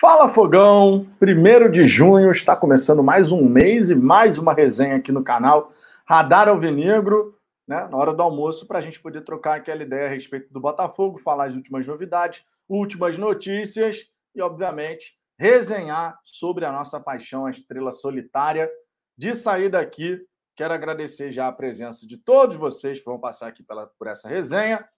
Fala Fogão, primeiro de junho, está começando mais um mês e mais uma resenha aqui no canal Radar Alvinegro, né, na hora do almoço, para a gente poder trocar aquela ideia a respeito do Botafogo, falar as últimas novidades, últimas notícias e, obviamente, resenhar sobre a nossa paixão, a estrela solitária. De sair daqui, quero agradecer já a presença de todos vocês que vão passar aqui pela, por essa resenha.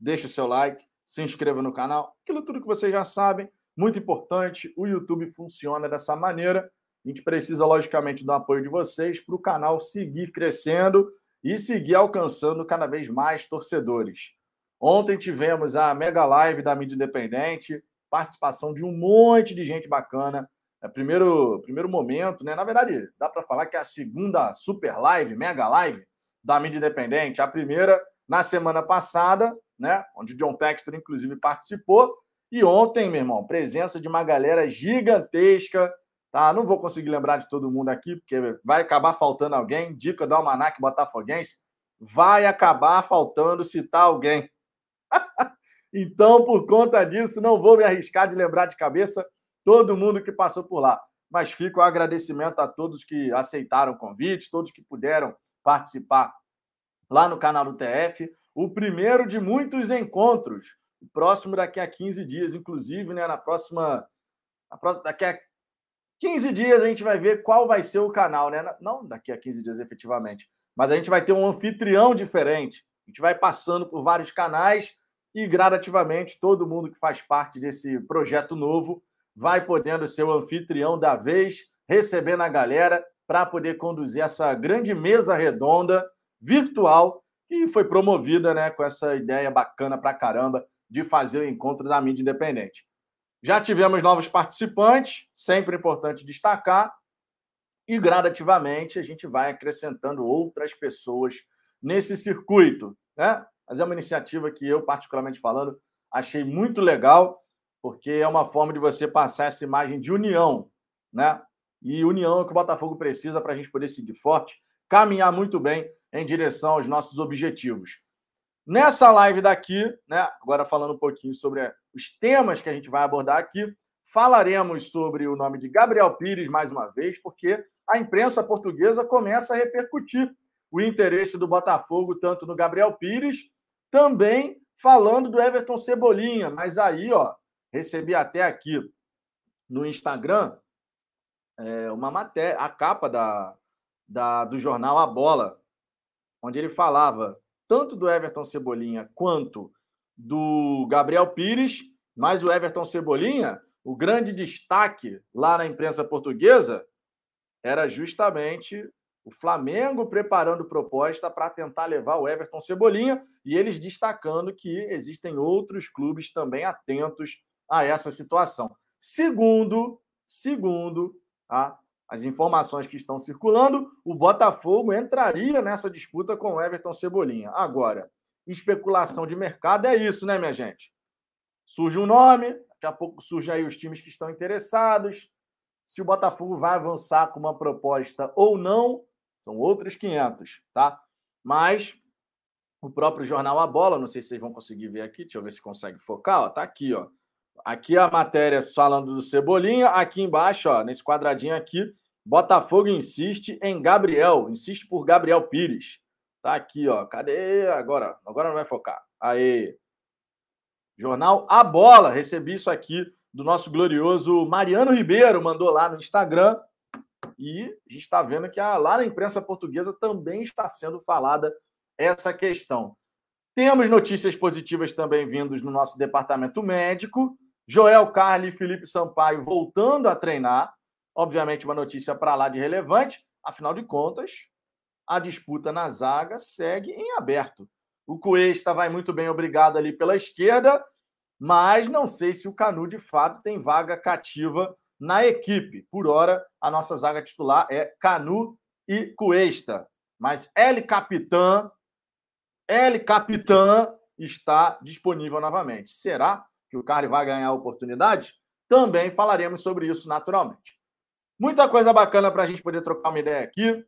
Deixe o seu like, se inscreva no canal, aquilo tudo que vocês já sabem muito importante, o YouTube funciona dessa maneira. A gente precisa, logicamente, do apoio de vocês para o canal seguir crescendo e seguir alcançando cada vez mais torcedores. Ontem tivemos a mega live da mídia independente, participação de um monte de gente bacana. É primeiro, primeiro momento, né? Na verdade, dá para falar que é a segunda super live, mega live da mídia independente. A primeira na semana passada, né? Onde o John Textor, inclusive, participou. E ontem, meu irmão, presença de uma galera gigantesca, tá? Não vou conseguir lembrar de todo mundo aqui, porque vai acabar faltando alguém. Dica do Almanac Botafoguense, vai acabar faltando citar alguém. então, por conta disso, não vou me arriscar de lembrar de cabeça todo mundo que passou por lá. Mas fica o agradecimento a todos que aceitaram o convite, todos que puderam participar lá no canal do TF. O primeiro de muitos encontros próximo daqui a 15 dias, inclusive, né? Na próxima, na. Daqui a 15 dias a gente vai ver qual vai ser o canal, né? Não daqui a 15 dias efetivamente, mas a gente vai ter um anfitrião diferente. A gente vai passando por vários canais e gradativamente todo mundo que faz parte desse projeto novo vai podendo ser o anfitrião da vez, recebendo a galera para poder conduzir essa grande mesa redonda virtual que foi promovida, né, com essa ideia bacana para caramba de fazer o encontro da mídia independente. Já tivemos novos participantes, sempre importante destacar, e gradativamente a gente vai acrescentando outras pessoas nesse circuito, né? Mas é uma iniciativa que eu, particularmente falando, achei muito legal, porque é uma forma de você passar essa imagem de união, né? E união é o que o Botafogo precisa para a gente poder seguir forte, caminhar muito bem em direção aos nossos objetivos. Nessa live daqui, né, agora falando um pouquinho sobre os temas que a gente vai abordar aqui, falaremos sobre o nome de Gabriel Pires mais uma vez, porque a imprensa portuguesa começa a repercutir o interesse do Botafogo tanto no Gabriel Pires, também falando do Everton Cebolinha, mas aí, ó, recebi até aqui no Instagram é, uma matéria, a capa da, da, do jornal A Bola, onde ele falava tanto do Everton Cebolinha quanto do Gabriel Pires, mas o Everton Cebolinha, o grande destaque lá na imprensa portuguesa era justamente o Flamengo preparando proposta para tentar levar o Everton Cebolinha e eles destacando que existem outros clubes também atentos a essa situação. Segundo, segundo tá? As informações que estão circulando, o Botafogo entraria nessa disputa com o Everton Cebolinha. Agora, especulação de mercado é isso, né, minha gente? Surge um nome, daqui a pouco surgem aí os times que estão interessados. Se o Botafogo vai avançar com uma proposta ou não, são outros 500, tá? Mas o próprio jornal A Bola, não sei se vocês vão conseguir ver aqui, deixa eu ver se consegue focar, ó, tá aqui, ó. Aqui a matéria falando do Cebolinha, aqui embaixo, ó, nesse quadradinho aqui, Botafogo insiste em Gabriel, insiste por Gabriel Pires. Tá aqui, ó. Cadê? Agora, agora não vai focar. Aí. Jornal A Bola, recebi isso aqui do nosso glorioso Mariano Ribeiro, mandou lá no Instagram. E a gente está vendo que a, lá na imprensa portuguesa também está sendo falada essa questão. Temos notícias positivas também vindos no nosso departamento médico. Joel Carli e Felipe Sampaio voltando a treinar. Obviamente, uma notícia para lá de relevante, afinal de contas, a disputa na zaga segue em aberto. O Cuesta vai muito bem, obrigado ali pela esquerda, mas não sei se o Canu de fato tem vaga cativa na equipe. Por hora, a nossa zaga titular é Canu e Cuesta. Mas L Capitã, L Capitã está disponível novamente. Será que o Carly vai ganhar a oportunidade? Também falaremos sobre isso naturalmente. Muita coisa bacana para a gente poder trocar uma ideia aqui.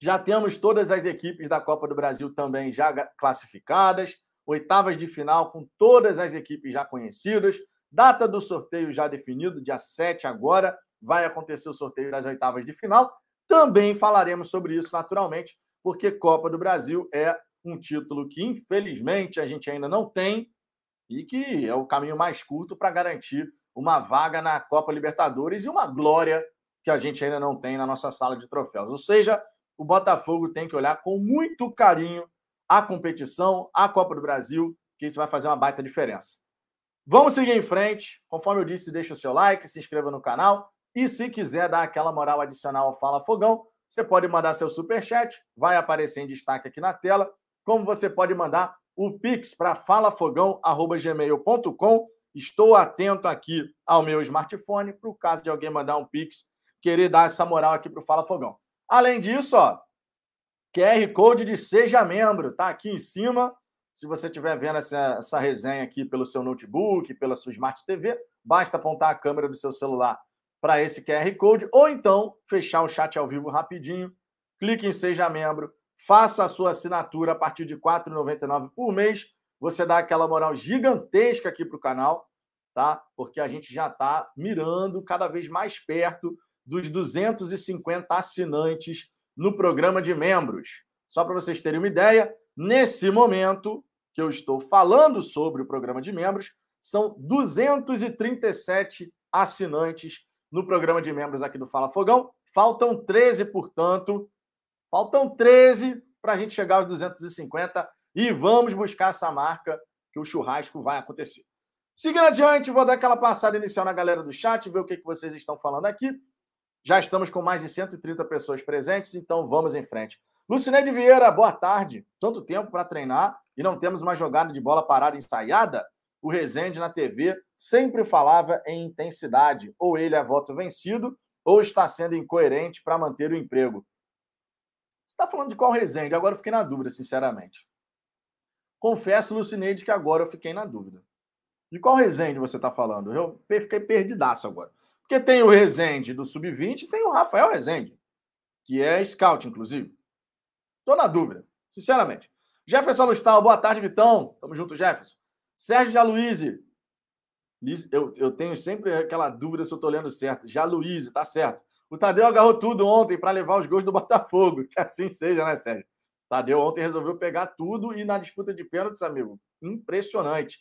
Já temos todas as equipes da Copa do Brasil também já classificadas, oitavas de final com todas as equipes já conhecidas. Data do sorteio já definido, dia 7 agora, vai acontecer o sorteio das oitavas de final. Também falaremos sobre isso naturalmente, porque Copa do Brasil é um título que, infelizmente, a gente ainda não tem e que é o caminho mais curto para garantir uma vaga na Copa Libertadores e uma glória que a gente ainda não tem na nossa sala de troféus. Ou seja, o Botafogo tem que olhar com muito carinho a competição, a Copa do Brasil, que isso vai fazer uma baita diferença. Vamos seguir em frente. Conforme eu disse, deixa o seu like, se inscreva no canal e se quiser dar aquela moral adicional ao Fala Fogão, você pode mandar seu super chat, vai aparecer em destaque aqui na tela, como você pode mandar o pix para falafogão@gmail.com. Estou atento aqui ao meu smartphone para o caso de alguém mandar um pix, querer dar essa moral aqui para o Fala Fogão. Além disso, ó, QR Code de seja membro, tá aqui em cima. Se você estiver vendo essa, essa resenha aqui pelo seu notebook, pela sua Smart TV, basta apontar a câmera do seu celular para esse QR Code, ou então fechar o chat ao vivo rapidinho, clique em Seja Membro, faça a sua assinatura a partir de R$ 4,99 por mês. Você dá aquela moral gigantesca aqui para o canal, tá? Porque a gente já está mirando cada vez mais perto dos 250 assinantes no programa de membros. Só para vocês terem uma ideia, nesse momento que eu estou falando sobre o programa de membros, são 237 assinantes no programa de membros aqui do Fala Fogão. Faltam 13, portanto. Faltam 13 para a gente chegar aos 250 e vamos buscar essa marca que o churrasco vai acontecer. Seguindo adiante, vou dar aquela passada inicial na galera do chat, ver o que, vocês estão falando aqui. Já estamos com mais de 130 pessoas presentes, então vamos em frente. Lucineide Vieira, boa tarde. Tanto tempo para treinar e não temos uma jogada de bola parada ensaiada? o Rezende na TV sempre falava em intensidade. Ou ele é voto vencido, ou está sendo incoerente para manter o emprego. Você está falando de qual Rezende? Agora eu fiquei na dúvida, sinceramente. Confesso, Lucineide, que agora eu fiquei na dúvida. De qual Rezende você está falando? Eu fiquei perdidaço agora. Porque tem o Rezende do Sub-20 e tem o Rafael Rezende, que é scout, inclusive. Estou na dúvida, sinceramente. Jefferson Lustal, boa tarde, Vitão. Tamo junto, Jefferson. Sérgio Jaluíse. Eu, eu tenho sempre aquela dúvida se eu estou lendo certo. Jaluíse, tá certo. O Tadeu agarrou tudo ontem para levar os gols do Botafogo. Que assim seja, né, Sérgio? Tadeu ontem resolveu pegar tudo e na disputa de pênaltis, amigo. Impressionante.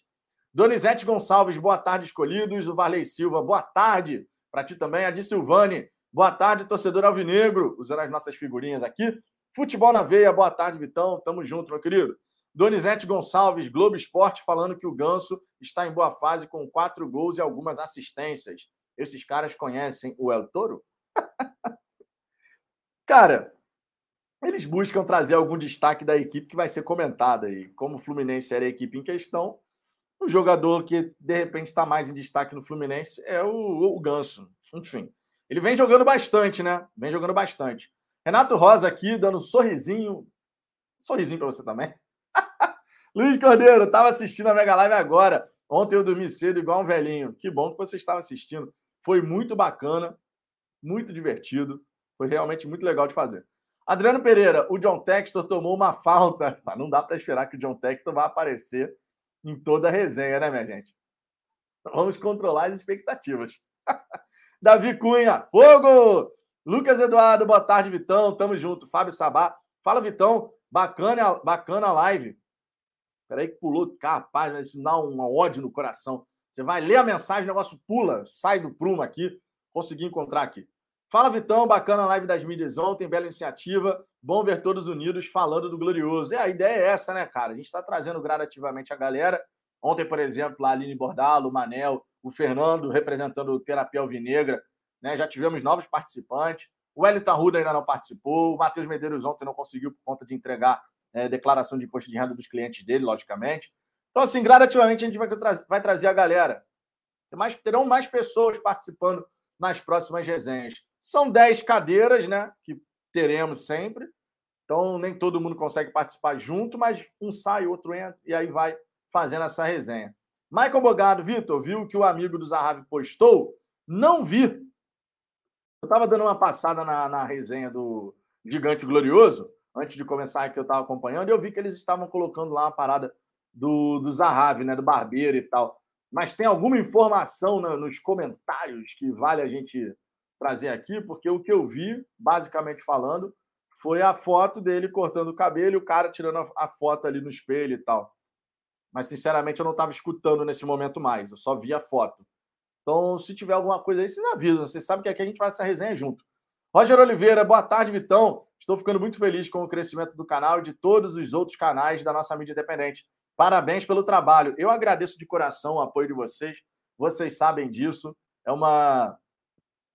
Donizete Gonçalves, boa tarde, escolhidos. O Varley Silva, boa tarde. Para ti também, Adi Silvani. Boa tarde, torcedor alvinegro. Usando as nossas figurinhas aqui. Futebol na veia, boa tarde, Vitão. Tamo junto, meu querido. Donizete Gonçalves, Globo Esporte, falando que o Ganso está em boa fase com quatro gols e algumas assistências. Esses caras conhecem o El Toro? Cara, eles buscam trazer algum destaque da equipe que vai ser comentada. E como o Fluminense era a equipe em questão, o jogador que de repente está mais em destaque no Fluminense é o, o Ganso. Enfim, ele vem jogando bastante, né? Vem jogando bastante. Renato Rosa aqui dando um sorrisinho. Sorrisinho para você também. Luiz Cordeiro, estava assistindo a Mega Live agora. Ontem eu dormi cedo igual um velhinho. Que bom que você estava assistindo. Foi muito bacana, muito divertido. Foi realmente muito legal de fazer. Adriano Pereira, o John Textor tomou uma falta. Não dá para esperar que o John Textor vá aparecer em toda a resenha, né, minha gente? Vamos controlar as expectativas. Davi Cunha, fogo! Lucas Eduardo, boa tarde, Vitão. Tamo junto. Fábio Sabá. Fala, Vitão. Bacana, bacana a live. Peraí que pulou. Capaz, né? isso dá um ódio no coração. Você vai ler a mensagem, o negócio pula, sai do prumo aqui. Consegui encontrar aqui. Fala, Vitão. Bacana a live das mídias ontem. Bela iniciativa. Bom ver todos unidos falando do Glorioso. É, a ideia é essa, né, cara? A gente está trazendo gradativamente a galera. Ontem, por exemplo, a Aline Bordalo, o Manel, o Fernando representando o Terapia Alvinegra. Né? Já tivemos novos participantes. O Wellington Arruda ainda não participou. O Matheus Medeiros ontem não conseguiu por conta de entregar é, declaração de imposto de renda dos clientes dele, logicamente. Então, assim, gradativamente a gente vai, vai trazer a galera. Mais, terão mais pessoas participando nas próximas resenhas. São 10 cadeiras, né? Que teremos sempre. Então, nem todo mundo consegue participar junto, mas um sai, outro entra, e aí vai fazendo essa resenha. Michael Bogado, Vitor, viu que o amigo do Zahavi postou? Não vi. Eu estava dando uma passada na, na resenha do Gigante Glorioso, antes de começar que eu estava acompanhando, e eu vi que eles estavam colocando lá uma parada do, do Zahavi, né? Do Barbeiro e tal. mas tem alguma informação nos comentários que vale a gente trazer aqui? Porque o que eu vi, basicamente falando, foi a foto dele cortando o cabelo e o cara tirando a foto ali no espelho e tal. Mas, sinceramente, eu não estava escutando nesse momento mais, eu só vi a foto. Então, se tiver alguma coisa aí, vocês avisam. Vocês sabem que aqui a gente faz essa resenha junto. Roger Oliveira, boa tarde, Vitão. Estou ficando muito feliz com o crescimento do canal e de todos os outros canais da nossa mídia independente. Parabéns pelo trabalho. Eu agradeço de coração o apoio de vocês. Vocês sabem disso. É uma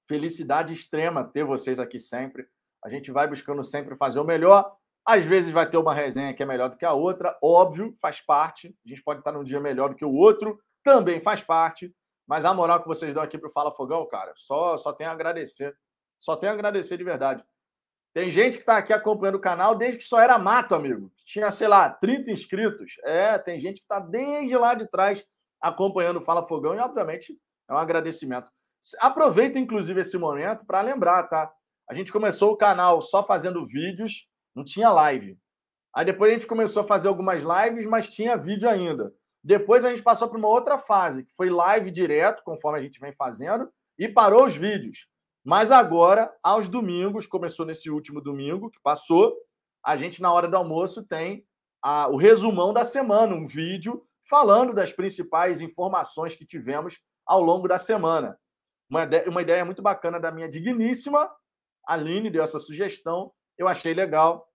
felicidade extrema ter vocês aqui sempre. A gente vai buscando sempre fazer o melhor. Às vezes vai ter uma resenha que é melhor do que a outra, óbvio, faz parte. A gente pode estar num dia melhor do que o outro, também faz parte. Mas a moral que vocês dão aqui para o Fala Fogão, cara, só, só tenho a agradecer. Só tenho a agradecer de verdade. Tem gente que está aqui acompanhando o canal desde que só era mato, amigo. Tinha, sei lá, 30 inscritos. É, tem gente que está desde lá de trás acompanhando o Fala Fogão e, obviamente, é um agradecimento. Aproveita, inclusive, esse momento para lembrar, tá? A gente começou o canal só fazendo vídeos, não tinha live. Aí depois a gente começou a fazer algumas lives, mas tinha vídeo ainda. Depois a gente passou para uma outra fase, que foi live direto, conforme a gente vem fazendo, e parou os vídeos. Mas agora, aos domingos, começou nesse último domingo que passou, a gente, na hora do almoço, tem a, o resumão da semana, um vídeo falando das principais informações que tivemos ao longo da semana. Uma, uma ideia muito bacana da minha digníssima Aline deu essa sugestão, eu achei legal.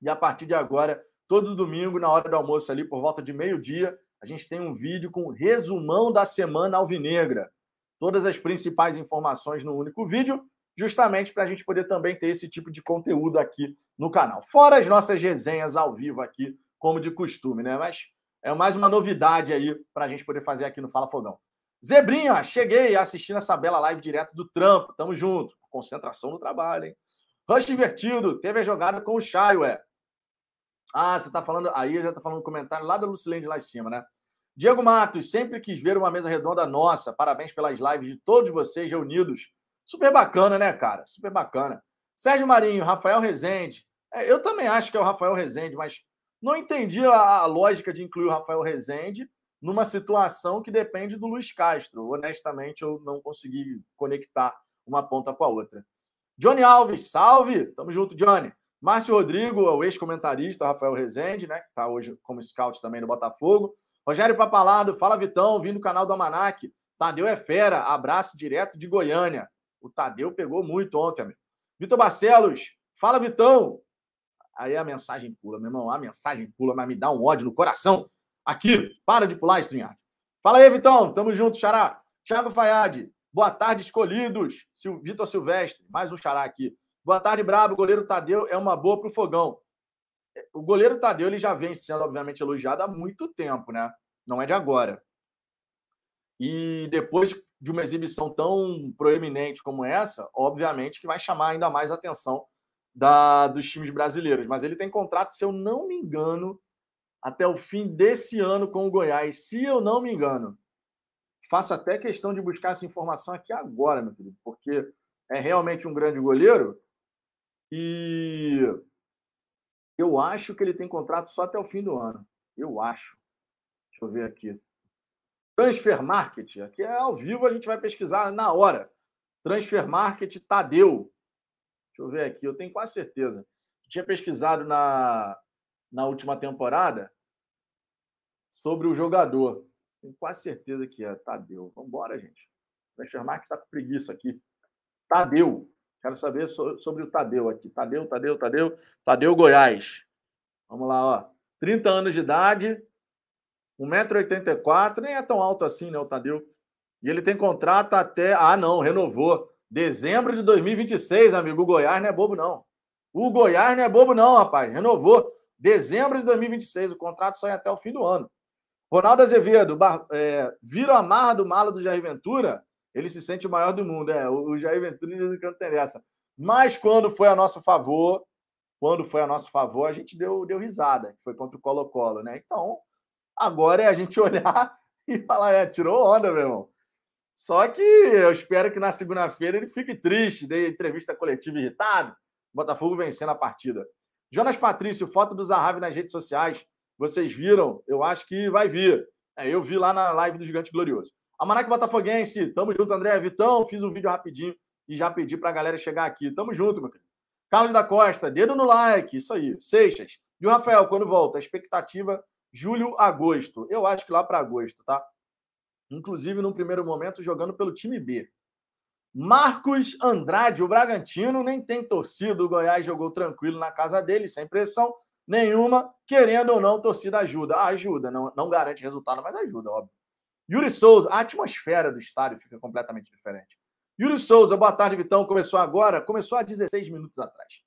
E a partir de agora, todo domingo, na hora do almoço, ali por volta de meio-dia, a gente tem um vídeo com resumão da semana alvinegra todas as principais informações no único vídeo, justamente para a gente poder também ter esse tipo de conteúdo aqui no canal. Fora as nossas resenhas ao vivo aqui, como de costume, né? Mas é mais uma novidade aí para a gente poder fazer aqui no Fala Fogão. Zebrinha, cheguei assistindo essa bela live direto do trampo. Tamo junto. Concentração no trabalho, hein? Rush invertido, teve a jogada com o Chay, ué. Ah, você tá falando. Aí já tá falando um comentário lá da Lucilene lá em cima, né? Diego Matos, sempre quis ver uma mesa redonda nossa. Parabéns pelas lives de todos vocês reunidos. Super bacana, né, cara? Super bacana. Sérgio Marinho, Rafael Rezende. É, eu também acho que é o Rafael Rezende, mas não entendi a, a, lógica de incluir o Rafael Rezende numa situação que depende do Luiz Castro. Honestamente, eu não consegui conectar uma ponta com a outra. Johnny Alves, salve! Tamo junto, Johnny. Márcio Rodrigo, o ex-comentarista, Rafael Rezende, né? Que está hoje como scout também no Botafogo. Rogério Papalado, fala Vitão, vindo do canal do Amanac. Tadeu é fera, abraço direto de Goiânia. O Tadeu pegou muito ontem, amigo. Vitor Barcelos, fala Vitão. Aí a mensagem pula, meu irmão, a mensagem pula, mas me dá um ódio no coração. Aqui, para de pular, Strinhard. Fala aí, Vitão, tamo junto, Xará. Thiago Fayad, boa tarde, escolhidos. Sil... Vitor Silvestre, mais um Xará aqui. Boa tarde, Brabo. O goleiro Tadeu é uma boa pro fogão o goleiro Tadeu ele já vem sendo, obviamente, elogiado há muito tempo, né? Não é de agora. E depois de uma exibição tão proeminente como essa, obviamente que vai chamar ainda mais a atenção da, dos times brasileiros. Mas ele tem contrato, se eu não me engano, até o fim desse ano com o Goiás. Se eu não me engano. Faço até questão de buscar essa informação aqui agora, meu querido, porque é realmente um grande goleiro. E eu acho que ele tem contrato só até o fim do ano. Eu acho. Deixa eu ver aqui. Transfer Market, aqui é ao vivo, a gente vai pesquisar na hora. Transfer Market Tadeu. Deixa eu ver aqui, eu tenho quase certeza. Eu tinha pesquisado na, na última temporada sobre o jogador. Tenho quase certeza que é Tadeu. Vamos embora, gente. Transfer Market está com preguiça aqui. Tadeu. Quero saber sobre o Tadeu aqui. Tadeu, Tadeu, Tadeu. Tadeu Goiás. Vamos lá, ó. 30 anos de idade, 1,84m, nem é tão alto assim, né, o Tadeu. E ele tem contrato até. Ah, não, renovou. Dezembro de 2026, amigo. O Goiás não é bobo, não. O Goiás não é bobo, não, rapaz. Renovou. Dezembro de 2026. O contrato sai até o fim do ano. Ronaldo Azevedo, é, vira a marra do mala do Jair Ventura ele se sente o maior do mundo. É, o Jair Ventura não interessa. Mas quando foi a nosso favor, quando foi a nosso favor, a gente deu, deu risada, que foi contra o Colo-Colo, né? Então, agora é a gente olhar e falar, é, tirou onda, meu irmão. Só que eu espero que na segunda-feira ele fique triste, dê entrevista coletiva irritado, Botafogo vencendo a partida. Jonas Patrício, foto do Zahavi nas redes sociais. Vocês viram? Eu acho que vai vir. É, eu vi lá na live do Gigante Glorioso. Almanac Botafoguense, tamo junto, André Vitão. Fiz um vídeo rapidinho e já pedi pra galera chegar aqui. Tamo junto, meu querido. Carlos da Costa, dedo no like, isso aí. Seixas. E o Rafael, quando volta? Expectativa julho, agosto. Eu acho que lá para agosto, tá? Inclusive, num primeiro momento, jogando pelo time B. Marcos Andrade, o Bragantino, nem tem torcida. O Goiás jogou tranquilo na casa dele, sem pressão nenhuma. Querendo ou não, torcida ajuda. Ah, ajuda, não, não garante resultado, mas ajuda, óbvio. Yuri Souza, a atmosfera do estádio fica completamente diferente. Yuri Souza, boa tarde, Vitão. Começou agora? Começou há 16 minutos atrás.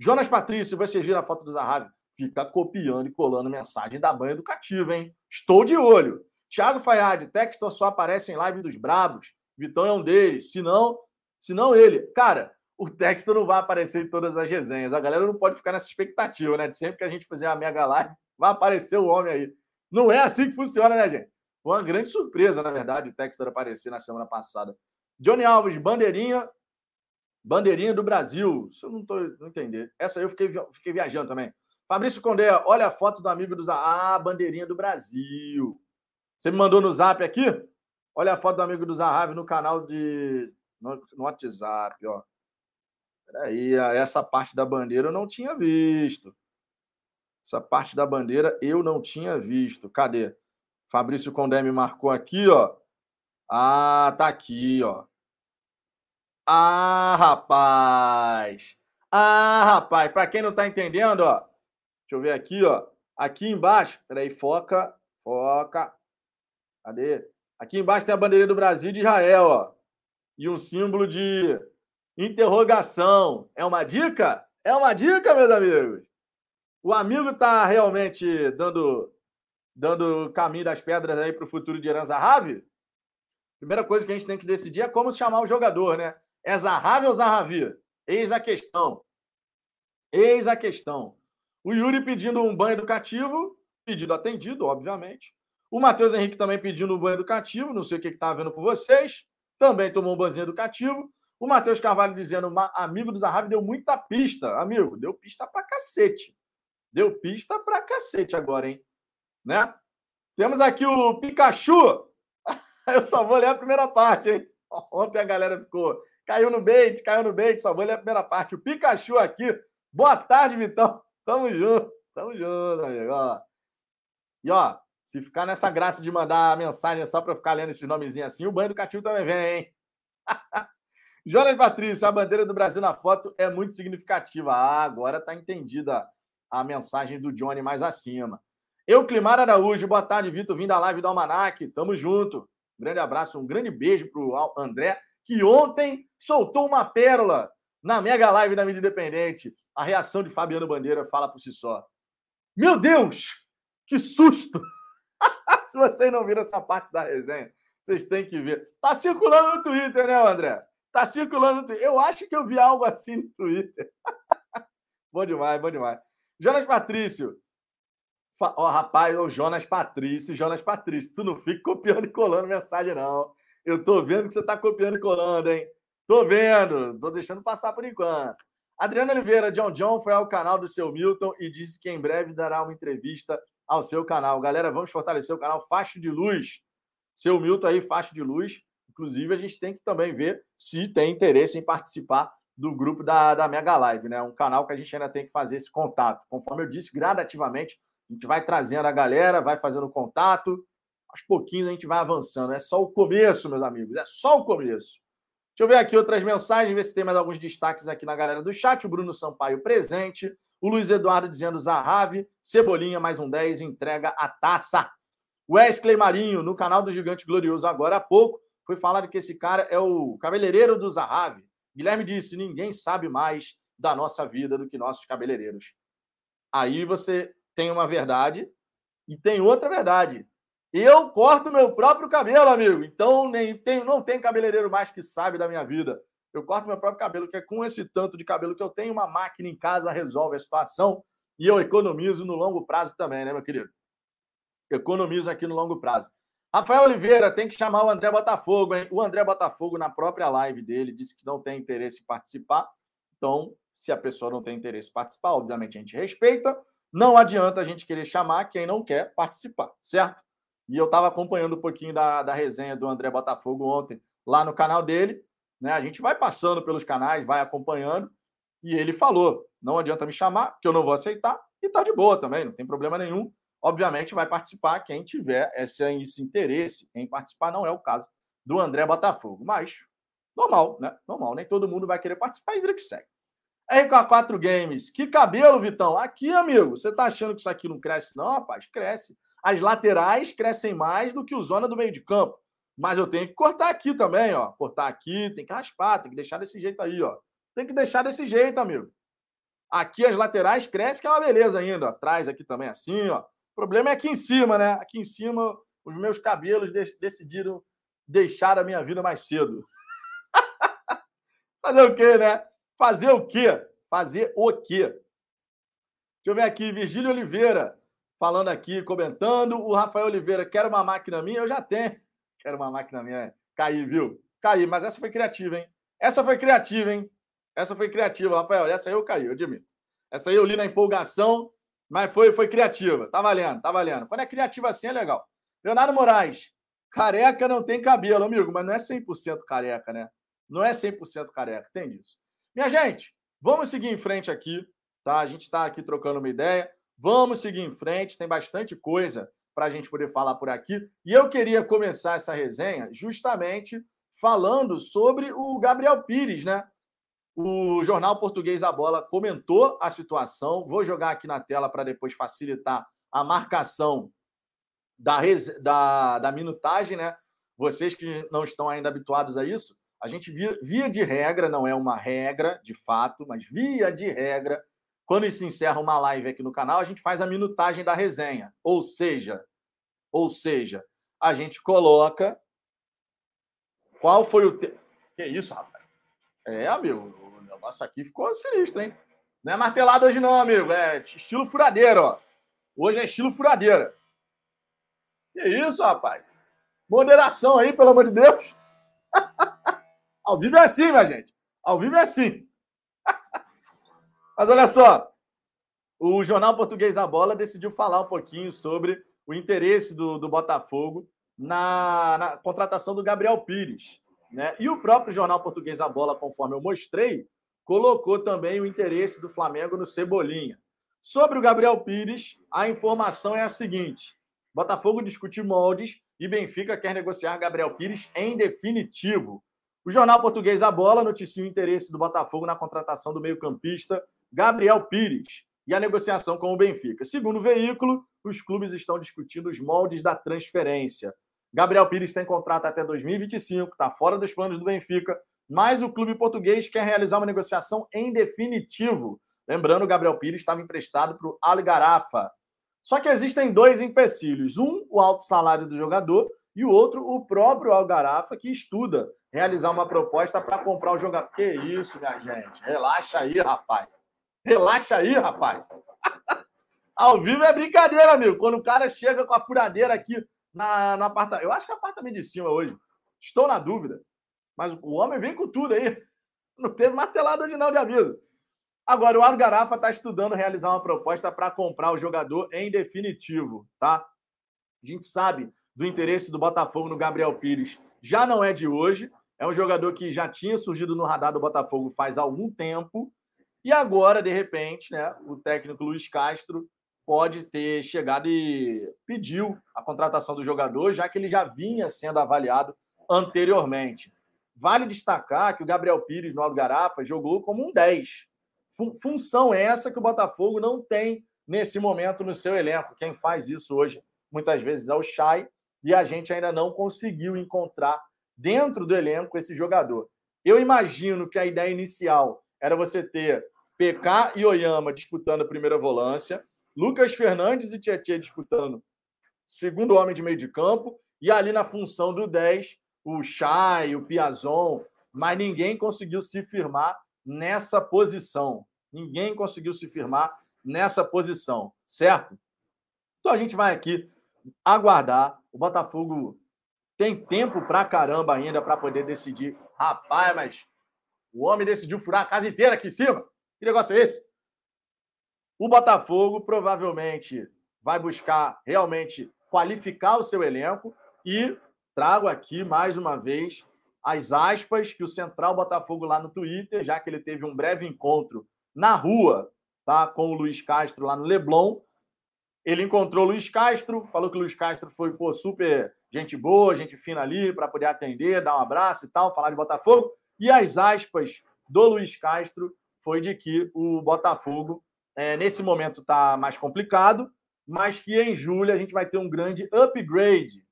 Jonas Patrício, vocês viram a foto do Zahavi? Fica copiando e colando mensagem da banha educativa, hein? Estou de olho. Thiago Fayad, Textor só aparece em live dos brabos. Vitão é um deles. Se não, se não ele. Cara, o Textor não vai aparecer em todas as resenhas. A galera não pode ficar nessa expectativa, né? De sempre que a gente fizer a mega live, vai aparecer o homem aí. Não é assim que funciona, né, gente? Foi uma grande surpresa, na verdade, o Textor aparecer na semana passada. Johnny Alves, bandeirinha. Bandeirinha do Brasil. Isso eu não estou não entendendo. Essa eu fiquei, fiquei viajando também. Fabrício Condé, olha a foto do amigo do Zap. Ah, bandeirinha do Brasil. Você me mandou no zap aqui? Olha a foto do amigo do Zahavi no canal de. No, no WhatsApp, ó. Peraí, essa parte da bandeira eu não tinha visto. Essa parte da bandeira eu não tinha visto. Cadê? Fabrício Condé me marcou aqui, ó. Ah, tá aqui, ó. Ah, rapaz. Ah, rapaz. Para quem não tá entendendo, ó. Deixa eu ver aqui, ó. Aqui embaixo. Peraí, foca. Foca. Cadê? Aqui embaixo tem a bandeira do Brasil e de Israel, ó. E um símbolo de interrogação. É uma dica? É uma dica, meus amigos. O amigo está realmente dando dando caminho das pedras aí para o futuro de Eran Zahavi? Primeira coisa que a gente tem que decidir é como chamar o jogador, né? É Zahavi ou Zahavi? Eis a questão. Eis a questão. O Yuri pedindo um banho educativo, pedido atendido, obviamente. O Matheus Henrique também pedindo um banho educativo, não sei o que está vendo com vocês. Também tomou um banho educativo. O Matheus Carvalho dizendo, amigo do Zahavi deu muita pista. Amigo, deu pista pra cacete. Deu pista pra cacete agora, hein? Né? Temos aqui o Pikachu. Eu só vou ler a primeira parte, hein? Ontem a galera ficou. Caiu no bait, caiu no bait, só vou ler a primeira parte. O Pikachu aqui. Boa tarde, Vitão. Tamo junto. Tamo junto, amigo. Ó. E ó, se ficar nessa graça de mandar mensagem só para ficar lendo esses nomezinhos assim, o banho educativo também vem, hein? Jonas Patrício, a bandeira do Brasil na foto é muito significativa. Ah, agora está entendida a mensagem do Johnny mais acima. Eu, Climar Araújo, boa tarde, Vitor, vindo da live do Almanac. Tamo junto. Um grande abraço, um grande beijo para o André, que ontem soltou uma pérola na mega live da mídia independente. A reação de Fabiano Bandeira fala por si só. Meu Deus, que susto! Se vocês não viram essa parte da resenha, vocês têm que ver. Tá circulando no Twitter, né, André? Tá circulando no Twitter. Eu acho que eu vi algo assim no Twitter. bom demais, bom demais. Jonas Patrício. Ó, oh, rapaz, o Jonas Patrício, Jonas Patrício, tu não fica copiando e colando mensagem, não. Eu tô vendo que você tá copiando e colando, hein? Tô vendo, tô deixando passar por enquanto. Adriano Oliveira, John John foi ao canal do seu Milton e disse que em breve dará uma entrevista ao seu canal. Galera, vamos fortalecer o canal Faixa de Luz. Seu Milton aí, Faixa de Luz. Inclusive, a gente tem que também ver se tem interesse em participar do grupo da, da Mega Live, né? Um canal que a gente ainda tem que fazer esse contato. Conforme eu disse, gradativamente, a gente vai trazendo a galera, vai fazendo contato. Aos pouquinhos a gente vai avançando. É só o começo, meus amigos. É só o começo. Deixa eu ver aqui outras mensagens, ver se tem mais alguns destaques aqui na galera do chat. O Bruno Sampaio presente. O Luiz Eduardo dizendo Zahavi, Cebolinha, mais um 10, entrega a taça. Wesley Marinho, no canal do Gigante Glorioso, agora há pouco, foi falado que esse cara é o cabeleireiro do Zahavi. Guilherme disse: ninguém sabe mais da nossa vida do que nossos cabeleireiros. Aí você tem uma verdade e tem outra verdade. Eu corto meu próprio cabelo, amigo. Então nem tem, não tem cabeleireiro mais que sabe da minha vida. Eu corto meu próprio cabelo, que é com esse tanto de cabelo que eu tenho, uma máquina em casa resolve a situação e eu economizo no longo prazo também, né, meu querido? Economizo aqui no longo prazo. Rafael Oliveira tem que chamar o André Botafogo, hein? O André Botafogo, na própria live dele, disse que não tem interesse em participar. Então, se a pessoa não tem interesse em participar, obviamente a gente respeita. Não adianta a gente querer chamar quem não quer participar, certo? E eu estava acompanhando um pouquinho da, da resenha do André Botafogo ontem lá no canal dele. Né? A gente vai passando pelos canais, vai acompanhando. E ele falou: não adianta me chamar, que eu não vou aceitar. E tá de boa também, não tem problema nenhum. Obviamente vai participar quem tiver esse, esse interesse em participar. Não é o caso do André Botafogo. Mas, normal, né? Normal. Nem todo mundo vai querer participar e vira que segue. RK4 Games. Que cabelo, Vitão. Aqui, amigo. Você tá achando que isso aqui não cresce? Não, rapaz, cresce. As laterais crescem mais do que o zona do meio de campo. Mas eu tenho que cortar aqui também, ó. Cortar aqui, tem que raspar, tem que deixar desse jeito aí, ó. Tem que deixar desse jeito, amigo. Aqui as laterais crescem, que é uma beleza ainda. Ó. Atrás aqui também assim, ó. Problema é aqui em cima, né? Aqui em cima, os meus cabelos decidiram deixar a minha vida mais cedo. Fazer o quê, né? Fazer o quê? Fazer o quê? Deixa eu ver aqui, Virgílio Oliveira falando aqui, comentando. O Rafael Oliveira, quer uma máquina minha? Eu já tenho. Quero uma máquina minha. Caí, viu? Caí, mas essa foi criativa, hein? Essa foi criativa, hein? Essa foi criativa, Rafael. Essa aí eu caí, eu admito. Essa aí eu li na empolgação, mas foi, foi criativa. Tá valendo, tá valendo. Quando é criativa assim é legal. Leonardo Moraes, careca não tem cabelo, amigo, mas não é 100% careca, né? Não é 100% careca, tem disso. Minha gente, vamos seguir em frente aqui, tá? A gente está aqui trocando uma ideia. Vamos seguir em frente, tem bastante coisa para a gente poder falar por aqui. E eu queria começar essa resenha justamente falando sobre o Gabriel Pires, né? O jornal português A Bola comentou a situação. Vou jogar aqui na tela para depois facilitar a marcação da, da, da minutagem, né? Vocês que não estão ainda habituados a isso, a gente via, via de regra, não é uma regra de fato, mas via de regra, quando se encerra uma live aqui no canal, a gente faz a minutagem da resenha. Ou seja, ou seja, a gente coloca qual foi o. Te... Que isso, rapaz? É, amigo, negócio aqui ficou sinistro, hein? Não é martelado hoje, não, amigo. É estilo furadeira, ó. Hoje é estilo furadeira. Que isso, rapaz? Moderação aí, pelo amor de Deus. Ao vivo é assim, minha gente. Ao vivo é assim. Mas olha só. O Jornal Português A Bola decidiu falar um pouquinho sobre o interesse do, do Botafogo na, na contratação do Gabriel Pires. Né? E o próprio Jornal Português A Bola, conforme eu mostrei, colocou também o interesse do Flamengo no Cebolinha. Sobre o Gabriel Pires, a informação é a seguinte: Botafogo discute moldes e Benfica quer negociar Gabriel Pires em definitivo. O jornal português A Bola noticia o interesse do Botafogo na contratação do meio-campista Gabriel Pires e a negociação com o Benfica. Segundo o veículo, os clubes estão discutindo os moldes da transferência. Gabriel Pires tem contrato até 2025, está fora dos planos do Benfica, mas o clube português quer realizar uma negociação em definitivo. Lembrando, o Gabriel Pires estava emprestado para o Algarafa. Só que existem dois empecilhos: um, o alto salário do jogador, e o outro, o próprio Algarafa, que estuda realizar uma proposta para comprar o jogador. Que isso, minha gente? Relaxa aí, rapaz. Relaxa aí, rapaz. Ao vivo é brincadeira, amigo. Quando o cara chega com a furadeira aqui na, no apartamento. Eu acho que é apartamento de cima hoje. Estou na dúvida. Mas o homem vem com tudo aí. Não teve martelada hoje não de aviso. Agora, o Algarafa está estudando realizar uma proposta para comprar o jogador em definitivo, tá? A gente sabe do interesse do Botafogo no Gabriel Pires. Já não é de hoje. É um jogador que já tinha surgido no radar do Botafogo faz algum tempo. E agora, de repente, né, o técnico Luiz Castro pode ter chegado e pediu a contratação do jogador, já que ele já vinha sendo avaliado anteriormente. Vale destacar que o Gabriel Pires no Algarafa jogou como um 10. Função essa que o Botafogo não tem nesse momento no seu elenco. Quem faz isso hoje muitas vezes é o Chay e a gente ainda não conseguiu encontrar dentro do elenco esse jogador. Eu imagino que a ideia inicial era você ter PK e Oyama disputando a primeira volância, Lucas Fernandes e Tietchan disputando segundo homem de meio de campo, e ali na função do 10, o Chay, o Piazon, mas ninguém conseguiu se firmar nessa posição. Ninguém conseguiu se firmar nessa posição, certo? Então a gente vai aqui aguardar. O Botafogo tem tempo pra caramba ainda para poder decidir. Rapaz, mas o homem decidiu furar a casa inteira aqui em cima. Que negócio é esse? O Botafogo provavelmente vai buscar realmente qualificar o seu elenco e trago aqui mais uma vez as aspas que o Central Botafogo lá no Twitter, já que ele teve um breve encontro na rua, tá, com o Luiz Castro lá no Leblon. Ele encontrou o Luiz Castro, falou que o Luiz Castro foi pô, super gente boa, gente fina ali para poder atender, dar um abraço e tal, falar de Botafogo. E as aspas do Luiz Castro foi de que o Botafogo, é, nesse momento, está mais complicado, mas que em julho a gente vai ter um grande upgrade.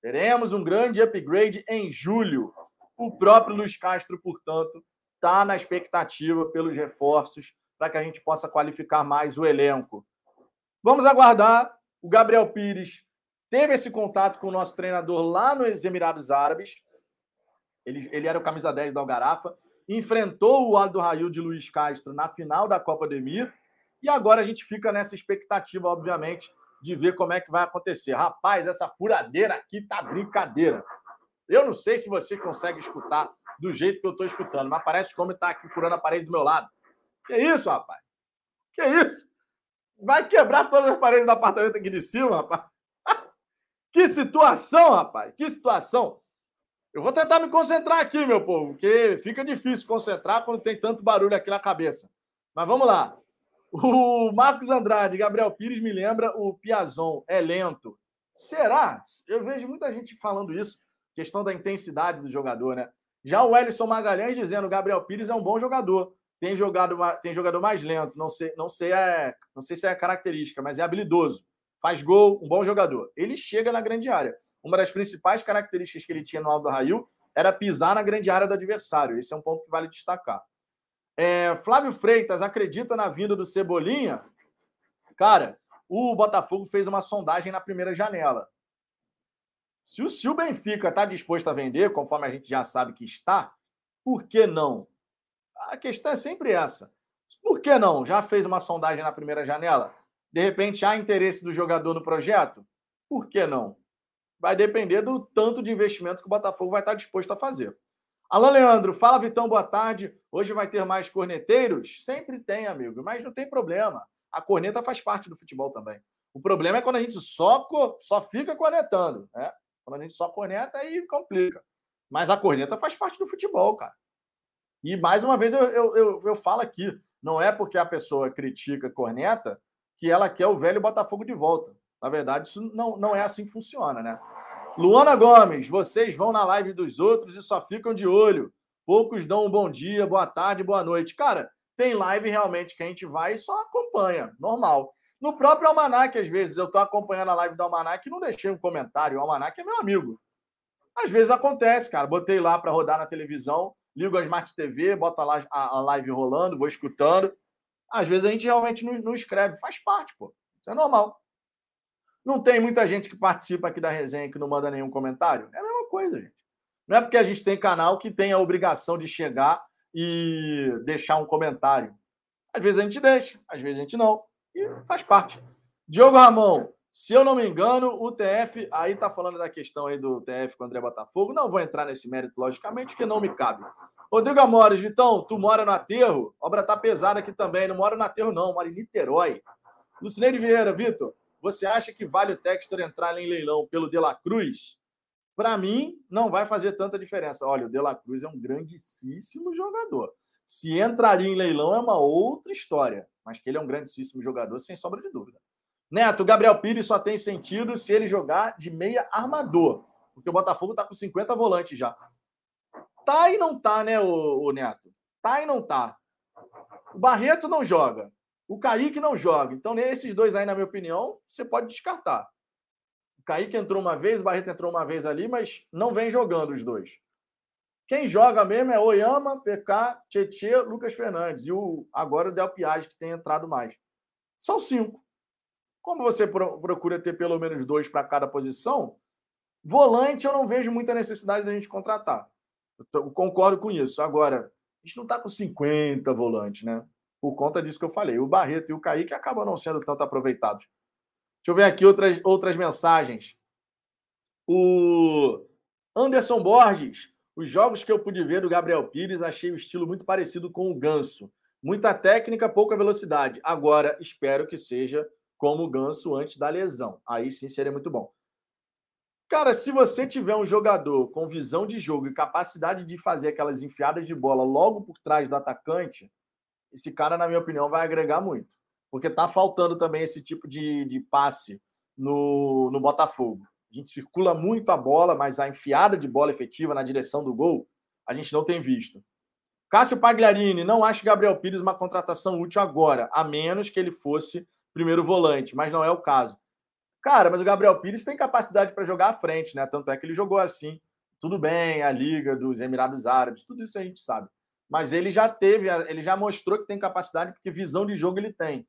Teremos um grande upgrade em julho. O próprio Luiz Castro, portanto, está na expectativa pelos reforços para que a gente possa qualificar mais o elenco. Vamos aguardar. O Gabriel Pires teve esse contato com o nosso treinador lá nos Emirados Árabes. Ele, ele era o camisa 10 da Algarafa. Enfrentou o Aldo Raio de Luiz Castro na final da Copa Demir. E agora a gente fica nessa expectativa, obviamente, de ver como é que vai acontecer. Rapaz, essa furadeira aqui tá brincadeira. Eu não sei se você consegue escutar do jeito que eu estou escutando, mas parece como está aqui furando a parede do meu lado. Que isso, rapaz? Que isso? Vai quebrar todas as paredes do apartamento aqui de cima, rapaz. que situação, rapaz. Que situação. Eu vou tentar me concentrar aqui, meu povo, porque fica difícil concentrar quando tem tanto barulho aqui na cabeça. Mas vamos lá. O Marcos Andrade, Gabriel Pires me lembra o Piazon, é lento. Será? Eu vejo muita gente falando isso, questão da intensidade do jogador, né? Já o Ellison Magalhães dizendo Gabriel Pires é um bom jogador. Tem jogado tem jogador mais lento, não sei, não sei é, não sei se é característica, mas é habilidoso. Faz gol, um bom jogador. Ele chega na grande área. Uma das principais características que ele tinha no Aldo Rail era pisar na grande área do adversário. Esse é um ponto que vale destacar. É, Flávio Freitas acredita na vinda do Cebolinha? Cara, o Botafogo fez uma sondagem na primeira janela. Se o, se o Benfica está disposto a vender, conforme a gente já sabe que está, por que não? A questão é sempre essa. Por que não? Já fez uma sondagem na primeira janela? De repente há interesse do jogador no projeto? Por que não? Vai depender do tanto de investimento que o Botafogo vai estar disposto a fazer. Alô, Leandro, fala Vitão, boa tarde. Hoje vai ter mais corneteiros? Sempre tem, amigo, mas não tem problema. A corneta faz parte do futebol também. O problema é quando a gente só, só fica cornetando. Né? Quando a gente só corneta, aí complica. Mas a corneta faz parte do futebol, cara. E mais uma vez eu, eu, eu, eu falo aqui: não é porque a pessoa critica corneta que ela quer o velho Botafogo de volta. Na verdade, isso não, não é assim que funciona, né? Luana Gomes, vocês vão na live dos outros e só ficam de olho. Poucos dão um bom dia, boa tarde, boa noite. Cara, tem live realmente que a gente vai e só acompanha, normal. No próprio Almanac, às vezes, eu estou acompanhando a live do Almanac e não deixei um comentário. O Almanac é meu amigo. Às vezes acontece, cara. Botei lá para rodar na televisão, ligo a Smart TV, boto a, a, live rolando, vou escutando. Às vezes a gente realmente não, não escreve. Faz parte, pô. Isso é normal. Não tem muita gente que participa aqui da resenha que não manda nenhum comentário? É a mesma coisa, gente. Não é porque a gente tem canal que tem a obrigação de chegar e deixar um comentário. Às vezes a gente deixa, às vezes a gente não. E faz parte. Diogo Ramon, se eu não me engano, o TF, aí tá falando da questão aí do TF com o André Botafogo. Não vou entrar nesse mérito, logicamente, porque não me cabe. Rodrigo Amores, Vitão, tu mora no aterro? Obra tá pesada aqui também. Não moro no aterro, não, moro em Niterói. Lucineide Vieira, Vitor, você acha que vale o Textor entrar em leilão pelo De La Cruz? Para mim, não vai fazer tanta diferença. Olha, o De La Cruz é um grandíssimo jogador. Se entraria em leilão é uma outra história, mas que ele é um grandíssimo jogador, sem sombra de dúvida. Neto, Gabriel Pires só tem sentido se ele jogar de meia armador, porque o Botafogo tá com 50 volantes já. Tá e não tá, né, o Neto? Tá e não tá. O Barreto não joga. O Kaique não joga. Então, nesses dois aí, na minha opinião, você pode descartar. O Kaique entrou uma vez, o Barreto entrou uma vez ali, mas não vem jogando os dois. Quem joga mesmo é Oyama, PK, Tietê, Lucas Fernandes e o agora o Del Piage, que tem entrado mais. São cinco. Como você procura ter pelo menos dois para cada posição, volante eu não vejo muita necessidade da gente contratar. Eu concordo com isso. Agora, a gente não está com 50 volantes, né? Por conta disso que eu falei. O Barreto e o Kaique acabam não sendo tanto aproveitados. Deixa eu ver aqui outras, outras mensagens. O Anderson Borges os jogos que eu pude ver do Gabriel Pires, achei o estilo muito parecido com o Ganso. Muita técnica, pouca velocidade. Agora, espero que seja como o Ganso antes da lesão. Aí sim seria muito bom. Cara, se você tiver um jogador com visão de jogo e capacidade de fazer aquelas enfiadas de bola logo por trás do atacante, esse cara, na minha opinião, vai agregar muito. Porque tá faltando também esse tipo de, de passe no, no Botafogo. A gente circula muito a bola, mas a enfiada de bola efetiva na direção do gol, a gente não tem visto. Cássio Pagliarini, não acho Gabriel Pires uma contratação útil agora, a menos que ele fosse primeiro volante, mas não é o caso. Cara, mas o Gabriel Pires tem capacidade para jogar à frente, né? Tanto é que ele jogou assim. Tudo bem, a Liga dos Emirados Árabes, tudo isso a gente sabe. Mas ele já teve, ele já mostrou que tem capacidade, porque visão de jogo ele tem.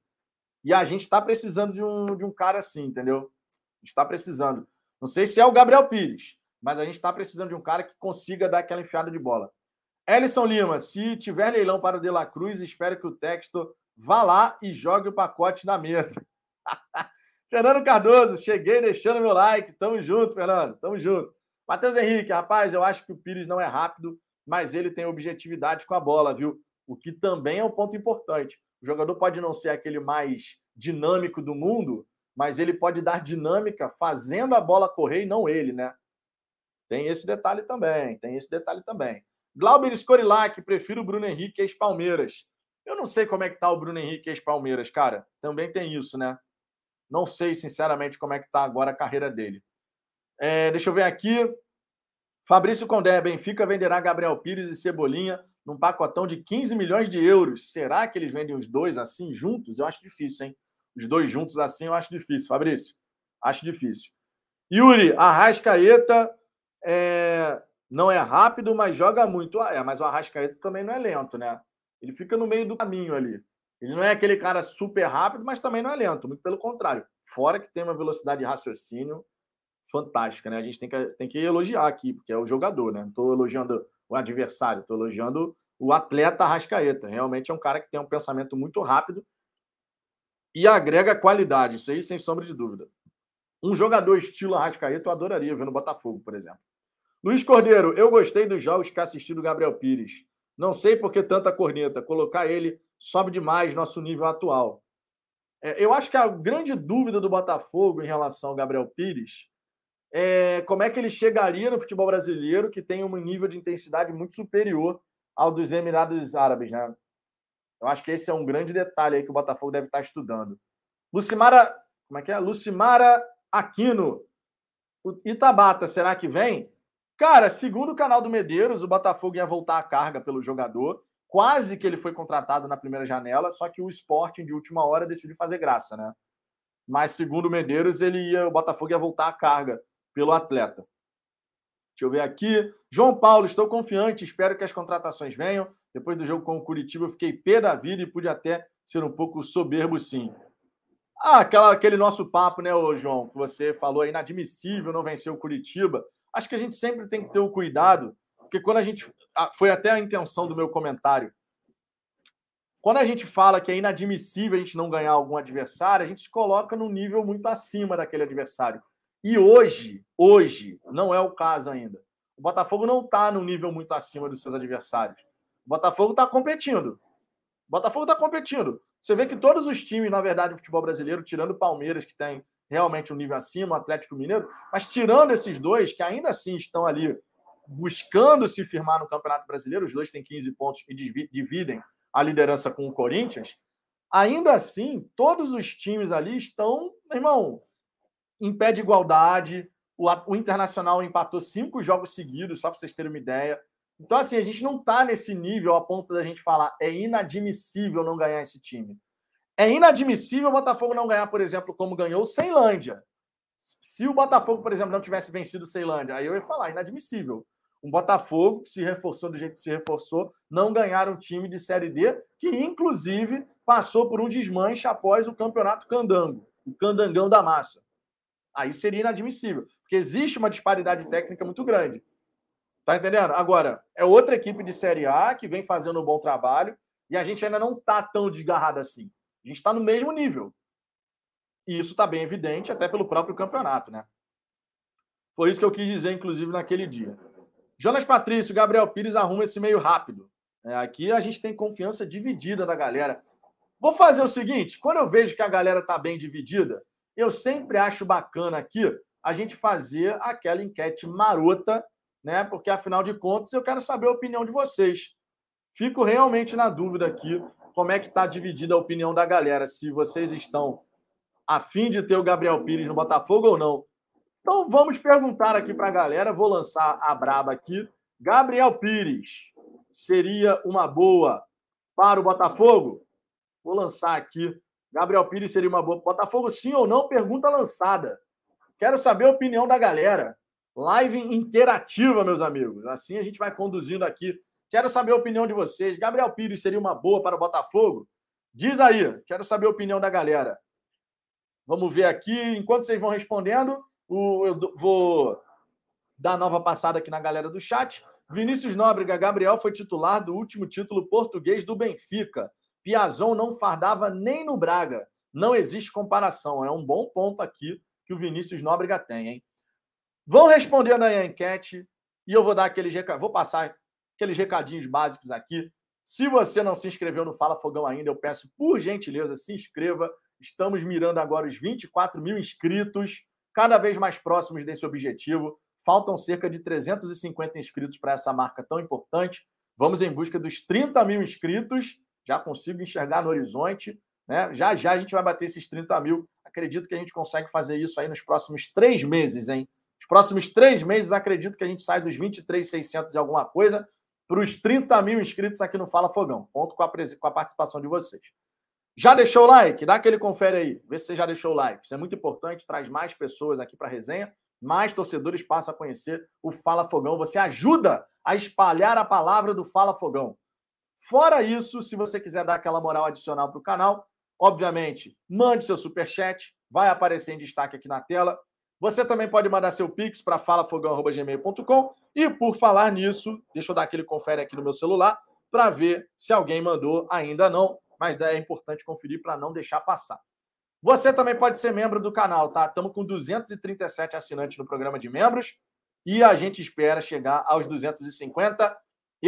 E a gente está precisando de um, de um cara assim, entendeu? Está precisando. Não sei se é o Gabriel Pires, mas a gente está precisando de um cara que consiga dar aquela enfiada de bola. Ellison Lima, se tiver leilão para o De La Cruz, espero que o texto vá lá e jogue o pacote na mesa. Fernando Cardoso, cheguei deixando meu like. Tamo junto, Fernando. Tamo junto. Matheus Henrique, rapaz, eu acho que o Pires não é rápido, mas ele tem objetividade com a bola, viu? O que também é um ponto importante. O jogador pode não ser aquele mais dinâmico do mundo, mas ele pode dar dinâmica fazendo a bola correr e não ele, né? Tem esse detalhe também, tem esse detalhe também. Glauber Scorilac, prefiro o Bruno Henrique ex-Palmeiras. Eu não sei como é que tá o Bruno Henrique ex-Palmeiras, cara. Também tem isso, né? Não sei, sinceramente, como é que está agora a carreira dele. É, deixa eu ver aqui. Fabrício Condé, Benfica venderá Gabriel Pires e Cebolinha num pacotão de 15 milhões de euros. Será que eles vendem os dois assim juntos? Eu acho difícil, hein? Os dois juntos assim eu acho difícil, Fabrício. Acho difícil. Yuri, Arrascaeta é... não é rápido, mas joga muito. Ah, é, mas o Arrascaeta também não é lento, né? Ele fica no meio do caminho ali. Ele não é aquele cara super rápido, mas também não é lento, muito pelo contrário. Fora que tem uma velocidade de raciocínio fantástica, né? A gente tem que, tem que elogiar aqui, porque é o jogador, né? Não estou elogiando o adversário, estou elogiando o atleta Rascaeta. Realmente é um cara que tem um pensamento muito rápido e agrega qualidade, isso aí sem sombra de dúvida. Um jogador estilo Arrascaeta eu adoraria ver no Botafogo, por exemplo. Luiz Cordeiro, eu gostei dos jogos que assisti do Gabriel Pires. Não sei por que tanta corneta. Colocar ele sobe demais nosso nível atual. É, eu acho que a grande dúvida do Botafogo em relação ao Gabriel Pires é como é que ele chegaria no futebol brasileiro, que tem um nível de intensidade muito superior ao dos Emirados Árabes, né? Eu acho que esse é um grande detalhe aí que o Botafogo deve estar estudando. Lucimara, como é que é? Lucimara Aquino. O Itabata, será que vem? Cara, segundo o canal do Medeiros, o Botafogo ia voltar a carga pelo jogador. Quase que ele foi contratado na primeira janela, só que o Sporting de última hora decidiu fazer graça, né? Mas segundo o Medeiros, ele ia, o Botafogo ia voltar a carga pelo atleta. Deixa eu ver aqui. João Paulo, estou confiante, espero que as contratações venham. Depois do jogo com o Curitiba, eu fiquei pé da vida e pude até ser um pouco soberbo, sim. Ah, aquela, aquele nosso papo, né, ô João, que você falou, é inadmissível não vencer o Curitiba. Acho que a gente sempre tem que ter o cuidado porque quando a gente. Foi até a intenção do meu comentário. Quando a gente fala que é inadmissível a gente não ganhar algum adversário, a gente se coloca num nível muito acima daquele adversário. E hoje, hoje, não é o caso ainda. O Botafogo não está no nível muito acima dos seus adversários. O Botafogo está competindo. O Botafogo está competindo. Você vê que todos os times, na verdade, do futebol brasileiro, tirando o Palmeiras, que tem realmente um nível acima, o Atlético Mineiro, mas tirando esses dois, que ainda assim estão ali buscando se firmar no Campeonato Brasileiro, os dois têm 15 pontos e dividem a liderança com o Corinthians. Ainda assim, todos os times ali estão, irmão, em pé de igualdade. O, o Internacional empatou cinco jogos seguidos, só para vocês terem uma ideia. Então, assim, a gente não está nesse nível a ponto da gente falar é inadmissível não ganhar esse time. É inadmissível o Botafogo não ganhar, por exemplo, como ganhou o Ceilândia. Se o Botafogo, por exemplo, não tivesse vencido o Ceilândia, aí eu ia falar inadmissível um Botafogo que se reforçou do jeito que se reforçou, não ganhar um time de Série D, que inclusive passou por um desmanche após o campeonato candango, o candangão da massa. Aí seria inadmissível, porque existe uma disparidade técnica muito grande. Tá entendendo? Agora, é outra equipe de Série A que vem fazendo um bom trabalho e a gente ainda não está tão desgarrado assim. A gente está no mesmo nível. E isso está bem evidente até pelo próprio campeonato, né? Foi isso que eu quis dizer, inclusive, naquele dia. Jonas Patrício, Gabriel Pires arruma esse meio rápido. É, aqui a gente tem confiança dividida da galera. Vou fazer o seguinte: quando eu vejo que a galera tá bem dividida, eu sempre acho bacana aqui a gente fazer aquela enquete marota, né? Porque afinal de contas eu quero saber a opinião de vocês. Fico realmente na dúvida aqui como é que está dividida a opinião da galera, se vocês estão a fim de ter o Gabriel Pires no Botafogo ou não. Então vamos perguntar aqui para a galera, vou lançar a braba aqui. Gabriel Pires seria uma boa para o Botafogo? Vou lançar aqui. Gabriel Pires seria uma boa. Botafogo, sim ou não? Pergunta lançada. Quero saber a opinião da galera. Live interativa, meus amigos. Assim a gente vai conduzindo aqui. Quero saber a opinião de vocês. Gabriel Pires seria uma boa para o Botafogo? Diz aí. Quero saber a opinião da galera. Vamos ver aqui. Enquanto vocês vão respondendo, eu vou dar nova passada aqui na galera do chat. Vinícius Nóbrega, Gabriel foi titular do último título português do Benfica. Piazon não fardava nem no Braga. Não existe comparação. É um bom ponto aqui que o Vinícius Nóbrega tem, hein? Vão respondendo aí a enquete e eu vou dar aqueles vou passar aqueles recadinhos básicos aqui. Se você não se inscreveu no Fala Fogão ainda, eu peço por gentileza, se inscreva. Estamos mirando agora os 24 mil inscritos, cada vez mais próximos desse objetivo. Faltam cerca de 350 inscritos para essa marca tão importante. Vamos em busca dos 30 mil inscritos já consigo enxergar no horizonte. Né? Já já a gente vai bater esses 30 mil. Acredito que a gente consegue fazer isso aí nos próximos três meses, hein? Os próximos três meses, acredito que a gente sai dos 23,600 e alguma coisa para os 30 mil inscritos aqui no Fala Fogão. Conto com a, com a participação de vocês. Já deixou o like? Dá aquele confere aí. Vê se você já deixou o like. Isso é muito importante, traz mais pessoas aqui para a resenha, mais torcedores passam a conhecer o Fala Fogão. Você ajuda a espalhar a palavra do Fala Fogão. Fora isso, se você quiser dar aquela moral adicional para o canal, obviamente, mande seu super chat, vai aparecer em destaque aqui na tela. Você também pode mandar seu pix para falafogão@gmail.com e por falar nisso, deixa eu dar aquele confere aqui no meu celular para ver se alguém mandou, ainda não, mas é importante conferir para não deixar passar. Você também pode ser membro do canal, tá? Estamos com 237 assinantes no programa de membros e a gente espera chegar aos 250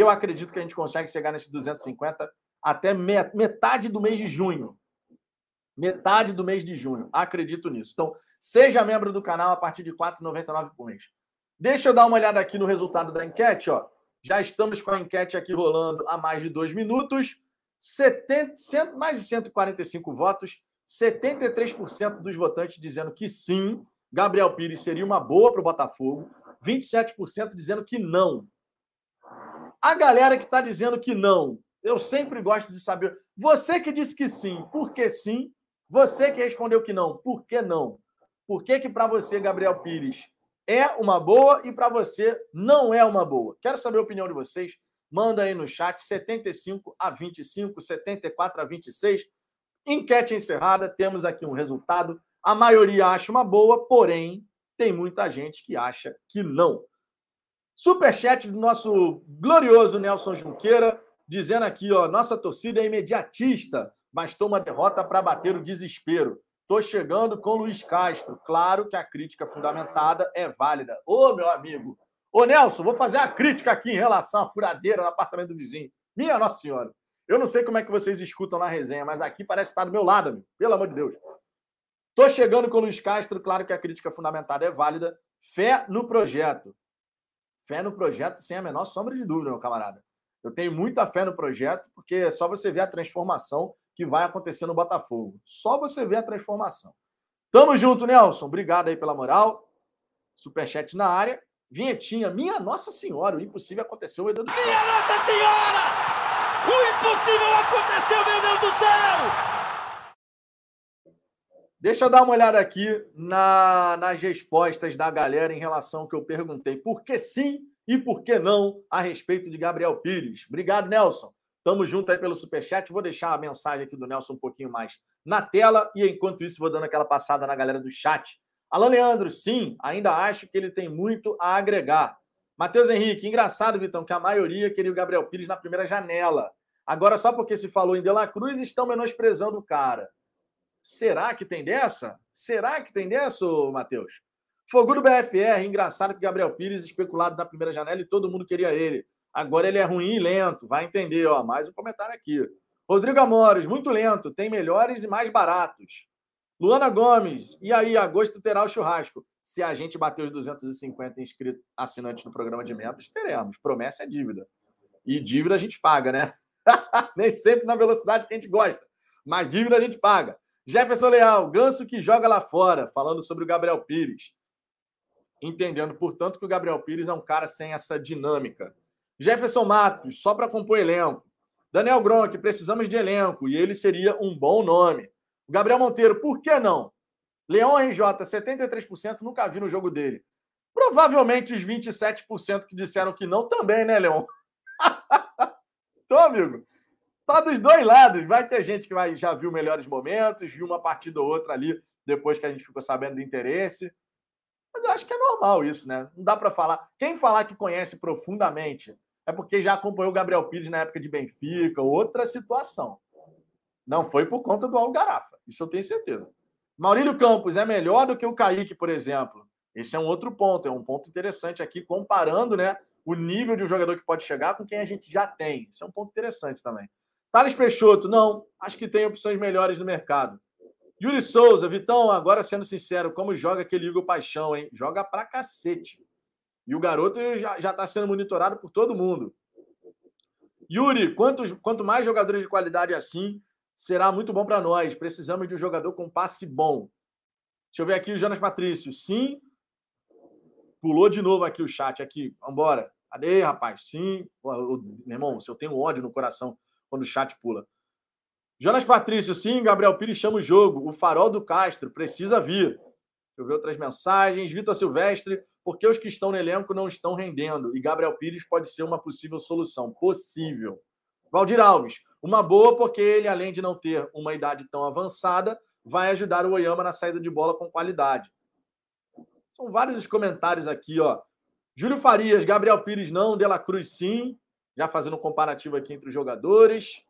eu acredito que a gente consegue chegar nesses 250 até metade do mês de junho. Metade do mês de junho. Acredito nisso. Então, seja membro do canal a partir de R$ 4,99 por mês. Deixa eu dar uma olhada aqui no resultado da enquete. Ó. Já estamos com a enquete aqui rolando há mais de dois minutos. 70, mais de 145 votos. 73% dos votantes dizendo que sim, Gabriel Pires seria uma boa para o Botafogo. 27% dizendo que não. A galera que está dizendo que não, eu sempre gosto de saber. Você que disse que sim, por que sim? Você que respondeu que não, por que não? Por que que para você, Gabriel Pires, é uma boa e para você não é uma boa? Quero saber a opinião de vocês. Manda aí no chat 75 a 25, 74 a 26. Enquete encerrada, temos aqui um resultado. A maioria acha uma boa, porém tem muita gente que acha que não. Superchat do nosso glorioso Nelson Junqueira, dizendo aqui, ó, nossa torcida é imediatista, bastou uma derrota para bater o desespero. Tô chegando com Luiz Castro. Claro que a crítica fundamentada é válida. Ô, meu amigo. Ô, Nelson, vou fazer a crítica aqui em relação à furadeira no apartamento do vizinho. Minha Nossa Senhora. Eu não sei como é que vocês escutam na resenha, mas aqui parece estar do meu lado, amigo. Pelo amor de Deus. Tô chegando com o Luiz Castro. Claro que a crítica fundamentada é válida. Fé no projeto. Fé no projeto sem a menor sombra de dúvida, meu camarada. Eu tenho muita fé no projeto, porque é só você ver a transformação que vai acontecer no Botafogo. Só você ver a transformação. Tamo junto, Nelson. Obrigado aí pela moral. Superchat na área. Vinhetinha. Minha Nossa Senhora, o impossível aconteceu, meu Deus do céu. Minha Nossa Senhora! O impossível aconteceu, meu Deus do céu! Deixa eu dar uma olhada aqui na, nas respostas da galera em relação ao que eu perguntei. Por que sim e por que não a respeito de Gabriel Pires? Obrigado, Nelson. Tamo junto aí pelo Superchat. Vou deixar a mensagem aqui do Nelson um pouquinho mais na tela e, enquanto isso, vou dando aquela passada na galera do chat. Alan Leandro, sim, ainda acho que ele tem muito a agregar. Matheus Henrique, engraçado, Vitão, que a maioria queria o Gabriel Pires na primeira janela. Agora, só porque se falou em De La Cruz, estão menosprezando o cara. Será que tem dessa? Será que tem dessa, Matheus? Fogo do BFR, engraçado que Gabriel Pires especulado na primeira janela e todo mundo queria ele. Agora ele é ruim e lento, vai entender, ó. Mais um comentário aqui. Rodrigo Amores, muito lento, tem melhores e mais baratos. Luana Gomes, e aí, agosto terá o churrasco. Se a gente bater os 250 inscritos, assinantes no programa de membros, teremos. Promessa é dívida. E dívida a gente paga, né? Nem sempre na velocidade que a gente gosta, mas dívida a gente paga. Jefferson Leal, ganso que joga lá fora, falando sobre o Gabriel Pires. Entendendo, portanto, que o Gabriel Pires é um cara sem essa dinâmica. Jefferson Matos, só para compor elenco. Daniel Gronk, precisamos de elenco e ele seria um bom nome. Gabriel Monteiro, por que não? Leão RJ, 73%, nunca vi no jogo dele. Provavelmente os 27% que disseram que não também, né, Leão? Tô, amigo. Tá dos dois lados. Vai ter gente que vai, já viu melhores momentos, viu uma partida ou outra ali depois que a gente ficou sabendo do interesse. Mas eu acho que é normal isso, né? Não dá para falar. Quem falar que conhece profundamente é porque já acompanhou o Gabriel Pires na época de Benfica, outra situação. Não foi por conta do Algarafa. Isso eu tenho certeza. Maurílio Campos é melhor do que o Kaique, por exemplo. Esse é um outro ponto, é um ponto interessante aqui, comparando né, o nível de um jogador que pode chegar com quem a gente já tem. Isso é um ponto interessante também. Thales Peixoto, não, acho que tem opções melhores no mercado. Yuri Souza, Vitão, agora sendo sincero, como joga aquele Igor Paixão, hein? Joga pra cacete. E o garoto já está sendo monitorado por todo mundo. Yuri, quantos, quanto mais jogadores de qualidade assim, será muito bom para nós. Precisamos de um jogador com passe bom. Deixa eu ver aqui o Jonas Patrício. Sim. Pulou de novo aqui o chat aqui. Vambora. Cadê, rapaz? Sim. meu irmão, se eu tenho ódio no coração quando o chat pula. Jonas Patrício, sim. Gabriel Pires chama o jogo. O farol do Castro precisa vir. Deixa eu ver outras mensagens. Vitor Silvestre, porque os que estão no elenco não estão rendendo? E Gabriel Pires pode ser uma possível solução. Possível. Valdir Alves, uma boa porque ele, além de não ter uma idade tão avançada, vai ajudar o Oyama na saída de bola com qualidade. São vários os comentários aqui, ó. Júlio Farias, Gabriel Pires não, De La Cruz sim. Já fazendo um comparativo aqui entre os jogadores.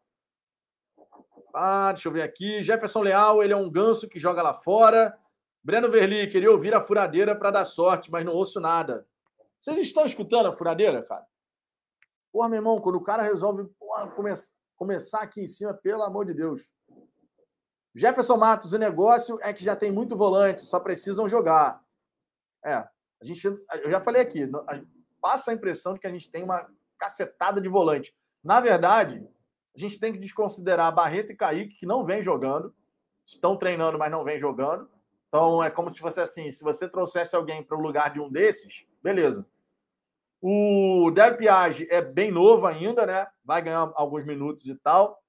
Ah, deixa eu ver aqui. Jefferson Leal, ele é um ganso que joga lá fora. Breno Verli, queria ouvir a furadeira para dar sorte, mas não ouço nada. Vocês estão escutando a furadeira, cara? Porra, meu irmão, quando o cara resolve porra, come começar aqui em cima, pelo amor de Deus. Jefferson Matos, o negócio é que já tem muito volante, só precisam jogar. É, a gente, eu já falei aqui, passa a impressão de que a gente tem uma cacetada de volante. Na verdade, a gente tem que desconsiderar Barreto e Kaique, que não vem jogando, estão treinando, mas não vem jogando. Então é como se fosse assim: se você trouxesse alguém para o lugar de um desses, beleza. O Del Piage é bem novo ainda, né? Vai ganhar alguns minutos e tal.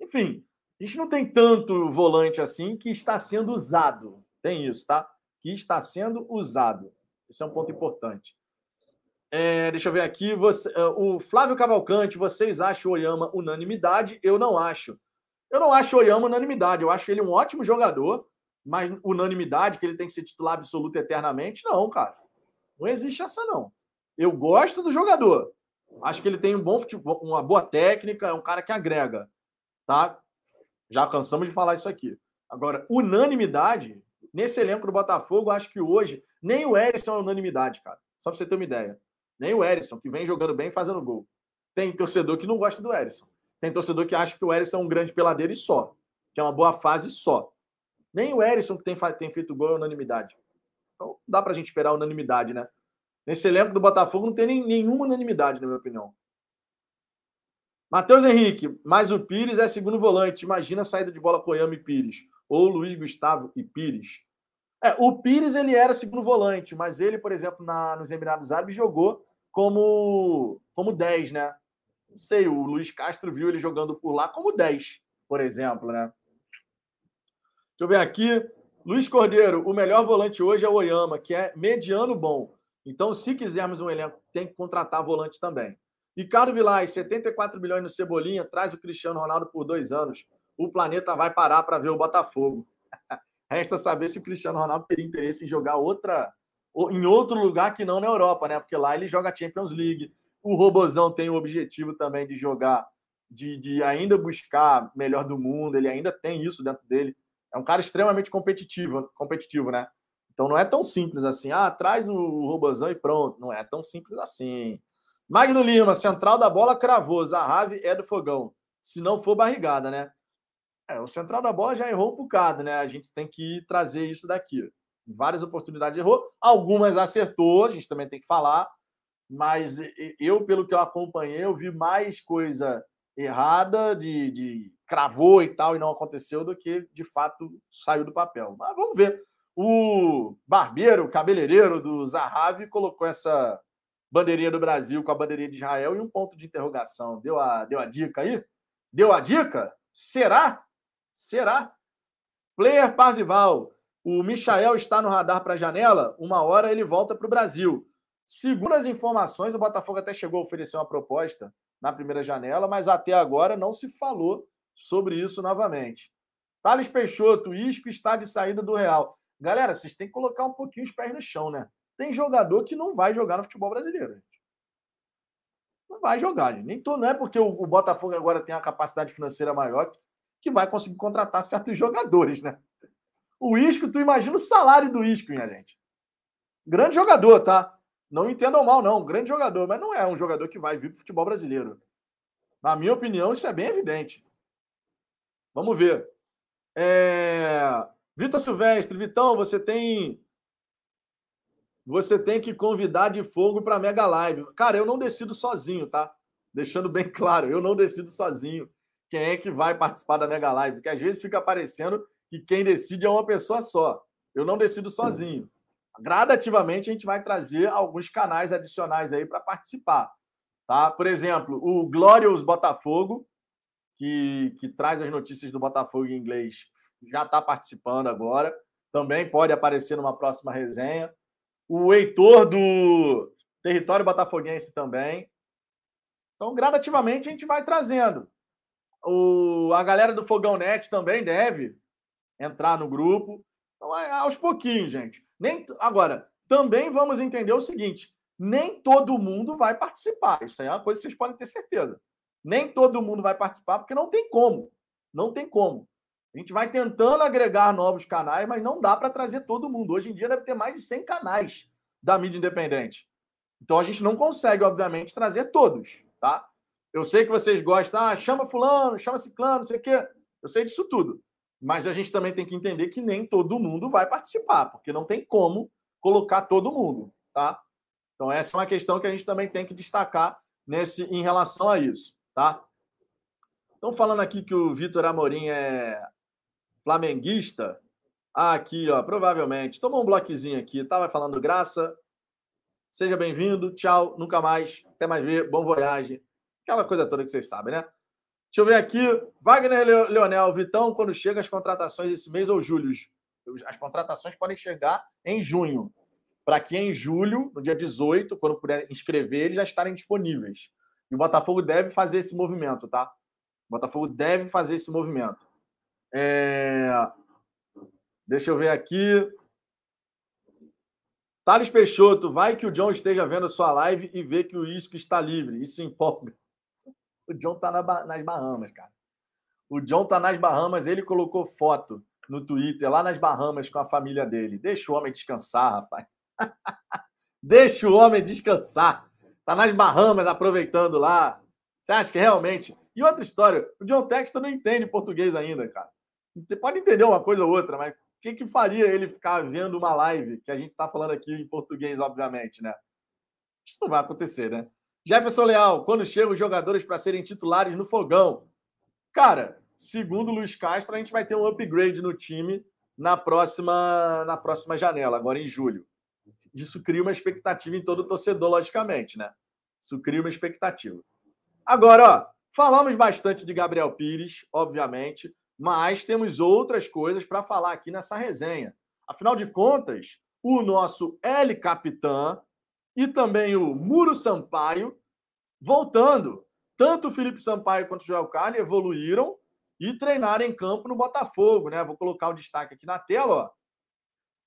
Enfim, a gente não tem tanto volante assim que está sendo usado. Tem isso, tá? Que está sendo usado. Esse é um ponto importante. É, deixa eu ver aqui. Você, é, o Flávio Cavalcante, vocês acham o Oyama unanimidade? Eu não acho. Eu não acho o Oyama unanimidade. Eu acho ele um ótimo jogador, mas unanimidade, que ele tem que ser titular absoluto eternamente, não, cara. Não existe essa, não. Eu gosto do jogador. Acho que ele tem um bom futebol, uma boa técnica, é um cara que agrega. Tá? Já cansamos de falar isso aqui. Agora, unanimidade, nesse elenco do Botafogo, acho que hoje nem o Erisson é unanimidade, cara. Só pra você ter uma ideia. Nem o Erisson, que vem jogando bem fazendo gol. Tem torcedor que não gosta do Erisson. Tem torcedor que acha que o Erisson é um grande peladeiro e só. Que é uma boa fase só. Nem o Erisson que tem, tem feito gol é unanimidade. Então, dá pra gente esperar unanimidade, né? Nesse elenco do Botafogo não tem nem, nenhuma unanimidade, na minha opinião. Matheus Henrique, mas o Pires é segundo volante. Imagina a saída de bola Coiama e Pires. Ou Luiz Gustavo e Pires. É, o Pires ele era segundo volante, mas ele, por exemplo, na, nos Emirados Árabes jogou como, como 10, né? Não sei, o Luiz Castro viu ele jogando por lá como 10, por exemplo, né? Deixa eu ver aqui. Luiz Cordeiro, o melhor volante hoje é o Oyama, que é mediano bom. Então, se quisermos um elenco, tem que contratar volante também. Ricardo Vilais, 74 milhões no Cebolinha, traz o Cristiano Ronaldo por dois anos. O planeta vai parar para ver o Botafogo. Resta saber se o Cristiano Ronaldo teria interesse em jogar outra, em outro lugar que não na Europa, né? Porque lá ele joga Champions League. O Robozão tem o objetivo também de jogar, de, de ainda buscar melhor do mundo. Ele ainda tem isso dentro dele. É um cara extremamente competitivo, competitivo, né? Então não é tão simples assim. Ah, traz o Robozão e pronto. Não é tão simples assim. Magno Lima, central da bola cravou. Zahavi é do fogão. se não for barrigada, né? É, o central da bola já errou um bocado, né? A gente tem que trazer isso daqui. várias oportunidades errou, algumas acertou, a gente também tem que falar, mas eu, pelo que eu acompanhei, eu vi mais coisa errada, de, de cravou e tal, e não aconteceu, do que de fato saiu do papel. Mas vamos ver. O barbeiro, o cabeleireiro do Zahavi, colocou essa bandeirinha do Brasil com a bandeirinha de Israel e um ponto de interrogação. Deu a, deu a dica aí? Deu a dica? Será? Será? Player Parzival. O Michael está no radar para a janela. Uma hora ele volta para o Brasil. Segundo as informações, o Botafogo até chegou a oferecer uma proposta na primeira janela, mas até agora não se falou sobre isso novamente. Thales Peixoto, Isco está de saída do Real. Galera, vocês têm que colocar um pouquinho os pés no chão, né? Tem jogador que não vai jogar no futebol brasileiro. Gente. Não vai jogar, gente. Nem tô, não é porque o, Botafogo agora tem a capacidade financeira maior que, vai conseguir contratar certos jogadores, né? O Isco, tu imagina o salário do Isco, minha gente. Grande jogador, tá? Não entendam mal, não. Grande jogador, mas não é um jogador que vai vir para o futebol brasileiro. Na minha opinião, isso é bem evidente. Vamos ver. É... Vitor Silvestre, Vitão, você tem. Você tem que convidar de fogo para Mega Live. Cara, eu não decido sozinho, tá? Deixando bem claro, eu não decido sozinho quem é que vai participar da Mega Live, porque às vezes fica parecendo que quem decide é uma pessoa só. Eu não decido sozinho gradativamente a gente vai trazer alguns canais adicionais aí para participar. Tá? Por exemplo, o Glorious Botafogo, que, que traz as notícias do Botafogo em inglês, já está participando agora. Também pode aparecer numa próxima resenha. O Heitor do Território Botafoguense também. Então, gradativamente, a gente vai trazendo. O, a galera do Fogão Net também deve entrar no grupo. Então, é aos pouquinhos, gente. Nem, agora, também vamos entender o seguinte: nem todo mundo vai participar. Isso é uma coisa que vocês podem ter certeza. Nem todo mundo vai participar, porque não tem como. Não tem como. A gente vai tentando agregar novos canais, mas não dá para trazer todo mundo. Hoje em dia deve ter mais de 100 canais da mídia independente. Então a gente não consegue, obviamente, trazer todos, tá? Eu sei que vocês gostam, ah, chama fulano, chama ciclano, não sei o quê. Eu sei disso tudo. Mas a gente também tem que entender que nem todo mundo vai participar, porque não tem como colocar todo mundo, tá? Então essa é uma questão que a gente também tem que destacar nesse em relação a isso, tá? Estão falando aqui que o Vitor Amorim é flamenguista. Ah, aqui, ó, provavelmente. Tomou um bloquezinho aqui, tava falando graça. Seja bem-vindo, tchau, nunca mais, até mais ver, bom voyage. Aquela coisa toda que vocês sabem, né? Deixa eu ver aqui. Wagner Leonel, Vitão, quando chega as contratações esse mês ou julho? As contratações podem chegar em junho. Para que em julho, no dia 18, quando puder inscrever, eles já estarem disponíveis. E o Botafogo deve fazer esse movimento, tá? O Botafogo deve fazer esse movimento. É... Deixa eu ver aqui. Thales Peixoto, vai que o John esteja vendo sua live e vê que o Isco está livre. Isso empolga. O John tá na, nas Bahamas, cara. O John tá nas Bahamas, ele colocou foto no Twitter, lá nas Bahamas, com a família dele. Deixa o homem descansar, rapaz. Deixa o homem descansar. Tá nas Bahamas aproveitando lá. Você acha que realmente. E outra história, o John Texton não entende português ainda, cara. Você pode entender uma coisa ou outra, mas o que, que faria ele ficar vendo uma live que a gente está falando aqui em português, obviamente, né? Isso não vai acontecer, né? Jefferson Leal, quando chegam os jogadores para serem titulares no fogão? Cara, segundo o Luiz Castro, a gente vai ter um upgrade no time na próxima, na próxima janela, agora em julho. Isso cria uma expectativa em todo torcedor, logicamente, né? Isso cria uma expectativa. Agora, ó, falamos bastante de Gabriel Pires, obviamente, mas temos outras coisas para falar aqui nessa resenha. Afinal de contas, o nosso L Capitã e também o Muro Sampaio voltando. Tanto o Felipe Sampaio quanto o Joel Carne evoluíram e treinaram em campo no Botafogo, né? Vou colocar o destaque aqui na tela, ó.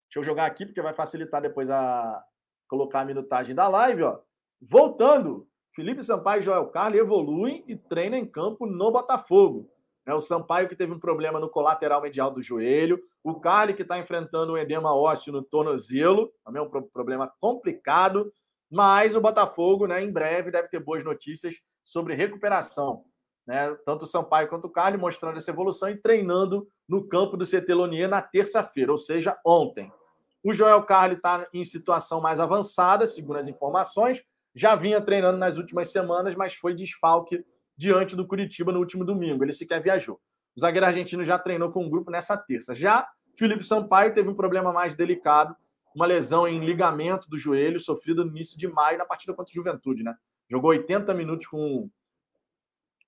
Deixa eu jogar aqui porque vai facilitar depois a colocar a minutagem da live, ó. Voltando, Felipe Sampaio e Joel Carne evoluem e treinam em campo no Botafogo. É o Sampaio que teve um problema no colateral medial do joelho, o Carly que está enfrentando um edema ósseo no tornozelo, também é um problema complicado, mas o Botafogo, né, em breve, deve ter boas notícias sobre recuperação. né? Tanto o Sampaio quanto o Carly mostrando essa evolução e treinando no campo do CT Lonier na terça-feira, ou seja, ontem. O Joel Carli está em situação mais avançada, segundo as informações. Já vinha treinando nas últimas semanas, mas foi desfalque diante do Curitiba no último domingo. Ele sequer viajou. O zagueiro argentino já treinou com o grupo nessa terça. Já Felipe Sampaio teve um problema mais delicado, uma lesão em ligamento do joelho, sofrida no início de maio na partida contra o Juventude, né? Jogou 80 minutos com,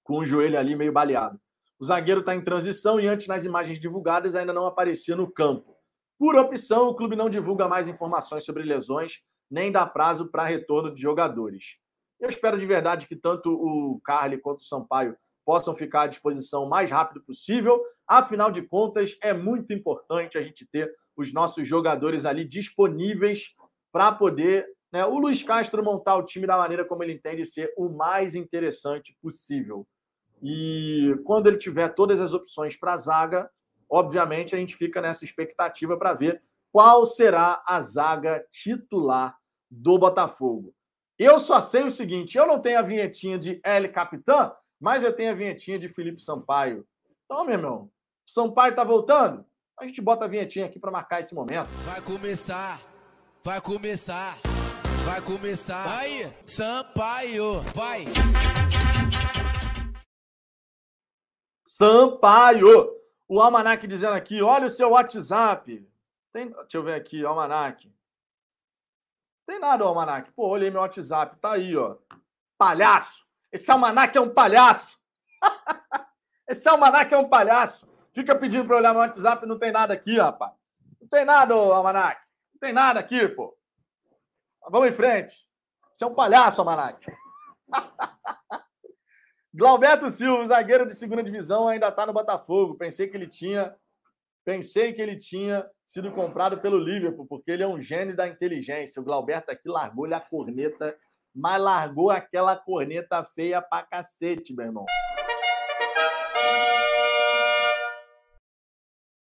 com o joelho ali meio baleado. O zagueiro está em transição e antes nas imagens divulgadas ainda não aparecia no campo. Por opção, o clube não divulga mais informações sobre lesões, nem dá prazo para retorno de jogadores. Eu espero de verdade que tanto o Carly quanto o Sampaio possam ficar à disposição o mais rápido possível. Afinal de contas, é muito importante a gente ter os nossos jogadores ali disponíveis para poder né, o Luiz Castro montar o time da maneira como ele entende ser o mais interessante possível. E quando ele tiver todas as opções para a zaga, obviamente, a gente fica nessa expectativa para ver qual será a zaga titular do Botafogo. Eu só sei o seguinte: eu não tenho a vinhetinha de L Capitã, mas eu tenho a vinhetinha de Felipe Sampaio. Então, meu irmão, Sampaio tá voltando? A gente bota a vinhetinha aqui para marcar esse momento. Vai começar, vai começar, vai começar. Aí, Sampaio, vai. Sampaio. O Almanac dizendo aqui: olha o seu WhatsApp. Tem... Deixa eu ver aqui, Almanac. Tem nada, Almanac. Pô, olhei meu WhatsApp. Tá aí, ó. Palhaço. Esse Almanac é um palhaço. Esse Almanac é um palhaço. Fica pedindo para olhar meu WhatsApp não tem nada aqui, rapaz. Não tem nada, Almanac. Não tem nada aqui, pô. Vamos em frente. Você é um palhaço, Almanac. Glauberto Silva, zagueiro de segunda divisão, ainda está no Botafogo. Pensei que ele tinha, pensei que ele tinha sido comprado pelo Liverpool, porque ele é um gênio da inteligência. O Glauberto aqui largou-lhe a corneta, mas largou aquela corneta feia pra cacete, meu irmão.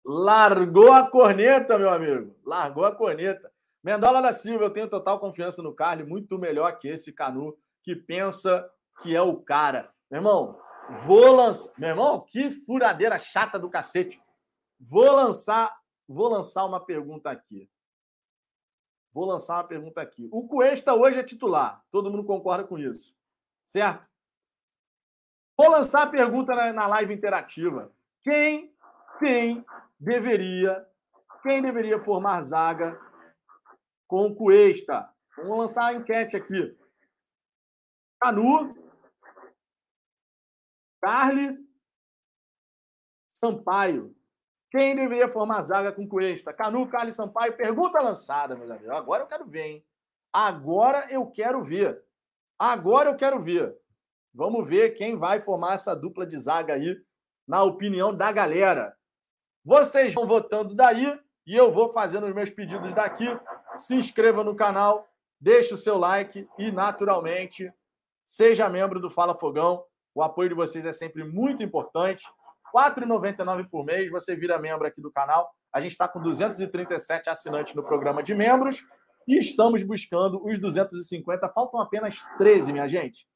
Largou a corneta, meu amigo. Largou a corneta. Mendola da Silva, eu tenho total confiança no Carly, muito melhor que esse Canu, que pensa que é o cara. Meu irmão, vou lançar. Meu irmão, que furadeira chata do cacete. Vou lançar, vou lançar uma pergunta aqui. Vou lançar uma pergunta aqui. O Cuesta hoje é titular. Todo mundo concorda com isso. Certo? Vou lançar a pergunta na, na live interativa. Quem, quem deveria, quem deveria formar zaga com o Cuesta? Vamos lançar a enquete aqui. Canu, Carly Sampaio. Quem deveria formar zaga com Cuesta? Canu, Carly Sampaio. Pergunta lançada, meus amigos. Agora eu quero ver, hein? Agora eu quero ver. Agora eu quero ver. Vamos ver quem vai formar essa dupla de zaga aí, na opinião da galera. Vocês vão votando daí e eu vou fazendo os meus pedidos daqui. Se inscreva no canal, deixe o seu like e, naturalmente, seja membro do Fala Fogão. O apoio de vocês é sempre muito importante. R$ 4,99 por mês, você vira membro aqui do canal. A gente está com 237 assinantes no programa de membros e estamos buscando os 250. Faltam apenas 13, minha gente.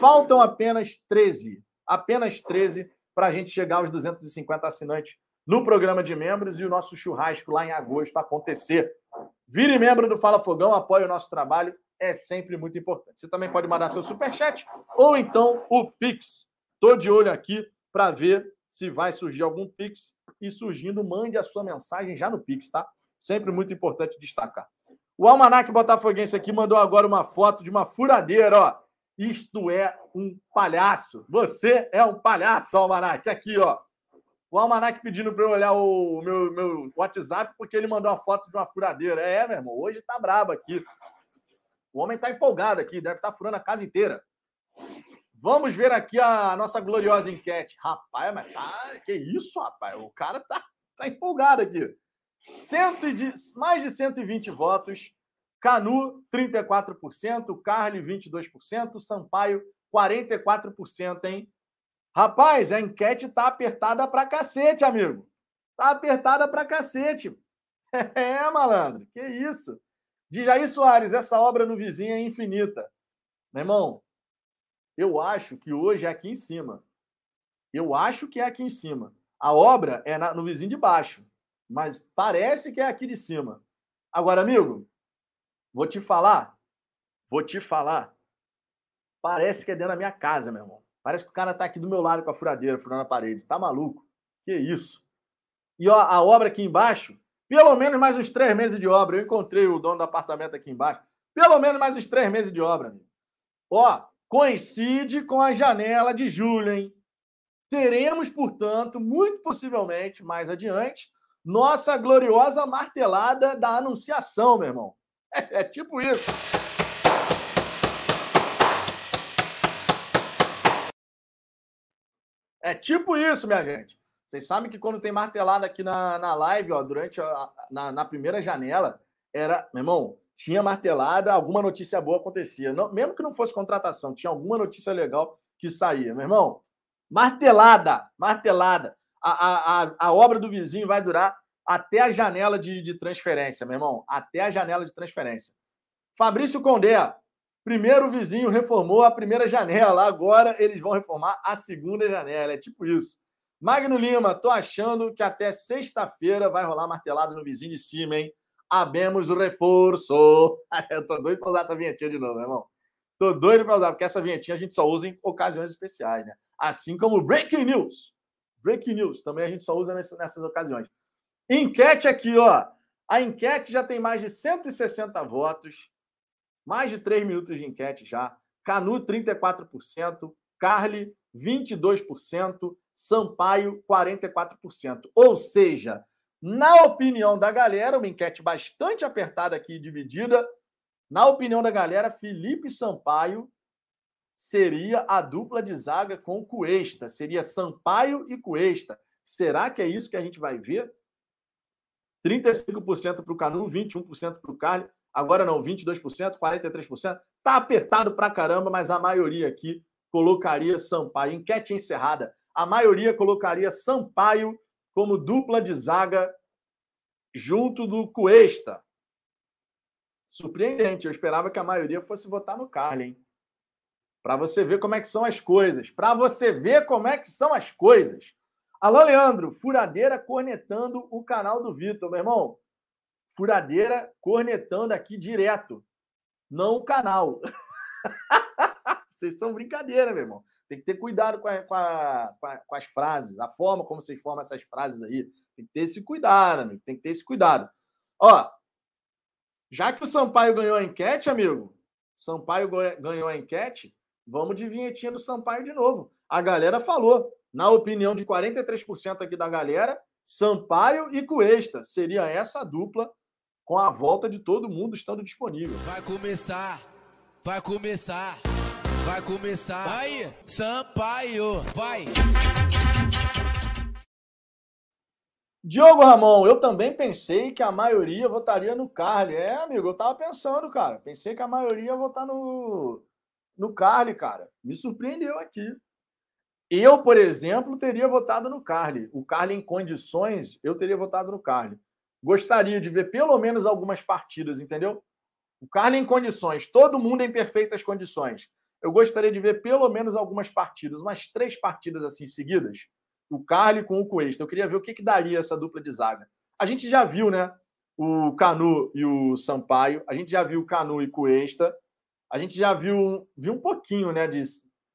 Faltam apenas 13. Apenas 13 para a gente chegar aos 250 assinantes no programa de membros e o nosso churrasco lá em agosto acontecer. Vire membro do Fala Fogão, apoie o nosso trabalho é sempre muito importante. Você também pode mandar seu superchat ou então o Pix. Estou de olho aqui para ver se vai surgir algum Pix. E surgindo, mande a sua mensagem já no Pix, tá? Sempre muito importante destacar. O Almanac Botafoguense aqui mandou agora uma foto de uma furadeira, ó. Isto é um palhaço. Você é um palhaço, Almanac. Aqui, ó. O Almanac pedindo para eu olhar o meu, meu WhatsApp porque ele mandou uma foto de uma furadeira. É, meu irmão, hoje tá brabo aqui. O homem está empolgado aqui, deve estar tá furando a casa inteira. Vamos ver aqui a nossa gloriosa enquete. Rapaz, mas tá. Que isso, rapaz? O cara tá, tá empolgado aqui. Cento de, mais de 120 votos. Canu, 34%. Carly, 22%. Sampaio, 44%, hein? Rapaz, a enquete tá apertada pra cacete, amigo. Tá apertada pra cacete. É, malandro. Que isso? De Jair Soares, essa obra no vizinho é infinita. Meu irmão, eu acho que hoje é aqui em cima. Eu acho que é aqui em cima. A obra é na, no vizinho de baixo, mas parece que é aqui de cima. Agora, amigo, vou te falar, vou te falar. Parece que é dentro da minha casa, meu irmão. Parece que o cara tá aqui do meu lado com a furadeira, furando a parede. Tá maluco? Que isso? E ó, a obra aqui embaixo, pelo menos mais uns três meses de obra. Eu encontrei o dono do apartamento aqui embaixo. Pelo menos mais uns três meses de obra, amigo. Ó, coincide com a janela de julho, hein? Teremos, portanto, muito possivelmente, mais adiante, nossa gloriosa martelada da anunciação, meu irmão. É, é tipo isso. É tipo isso, minha gente. Vocês sabem que quando tem martelada aqui na, na live, ó, durante a, na, na primeira janela, era, meu irmão, tinha martelada, alguma notícia boa acontecia. Não, mesmo que não fosse contratação, tinha alguma notícia legal que saía. Meu irmão, martelada, martelada. A, a, a, obra do vizinho vai durar até a janela de, de transferência, meu irmão. Até a janela de transferência. Fabrício Condé, primeiro vizinho reformou a primeira janela, agora eles vão reformar a segunda janela. É tipo isso. Magno Lima, tô achando que até sexta-feira vai rolar martelada no vizinho de cima, hein? Abemos reforço. Eu tô doido para usar essa vinhetinha de novo, meu irmão. Tô doido para usar, porque essa vinhetinha a gente só usa em ocasiões especiais, né? Assim como Breaking News. Breaking News também a gente só usa nessas ocasiões. Enquete aqui, ó. A enquete já tem mais de 160 votos. Mais de 3 minutos de enquete já. Canu, 34%. Carly, 22%. Sampaio, 44%. Ou seja, na opinião da galera, uma enquete bastante apertada aqui, dividida. Na opinião da galera, Felipe Sampaio seria a dupla de zaga com Cuesta. Seria Sampaio e Cuesta. Será que é isso que a gente vai ver? 35% para o Canu, 21% para o Carly. Agora não, 22%, 43%. Tá apertado para caramba, mas a maioria aqui colocaria Sampaio. Enquete encerrada. A maioria colocaria Sampaio como dupla de zaga junto do Cuesta. Surpreendente, eu esperava que a maioria fosse votar no Carly, hein? Para você ver como é que são as coisas. Para você ver como é que são as coisas. Alô, Leandro, furadeira cornetando o canal do Vitor, meu irmão. Furadeira cornetando aqui direto, não o canal. Vocês são brincadeira, meu irmão. Tem que ter cuidado com, a, com, a, com, as frases, a forma como vocês formam essas frases aí. Tem que ter esse cuidado, amigo. Tem que ter esse cuidado. Ó, já que o Sampaio ganhou a enquete, amigo, Sampaio ganhou a enquete, vamos de vinhetinha do Sampaio de novo. A galera falou, na opinião de 43% aqui da galera, Sampaio e Cuesta. Seria essa a dupla com a volta de todo mundo estando disponível. Vai começar, vai começar. Vai começar. Aí, Sampaio, vai. Diogo Ramon, eu também pensei que a maioria votaria no Carly. É, amigo, eu tava pensando, cara. Pensei que a maioria ia votar no, no Carly, cara. Me surpreendeu aqui. Eu, por exemplo, teria votado no Carly. O Carly em condições, eu teria votado no Carly. Gostaria de ver pelo menos algumas partidas, entendeu? O Carly em condições, todo mundo em perfeitas condições eu gostaria de ver pelo menos algumas partidas, umas três partidas assim seguidas. O Carly com o Cuesta. Eu queria ver o que, que daria essa dupla de zaga. A gente já viu, né? O Canu e o Sampaio. A gente já viu o Canu e Cuesta. A gente já viu, viu um pouquinho, né? De,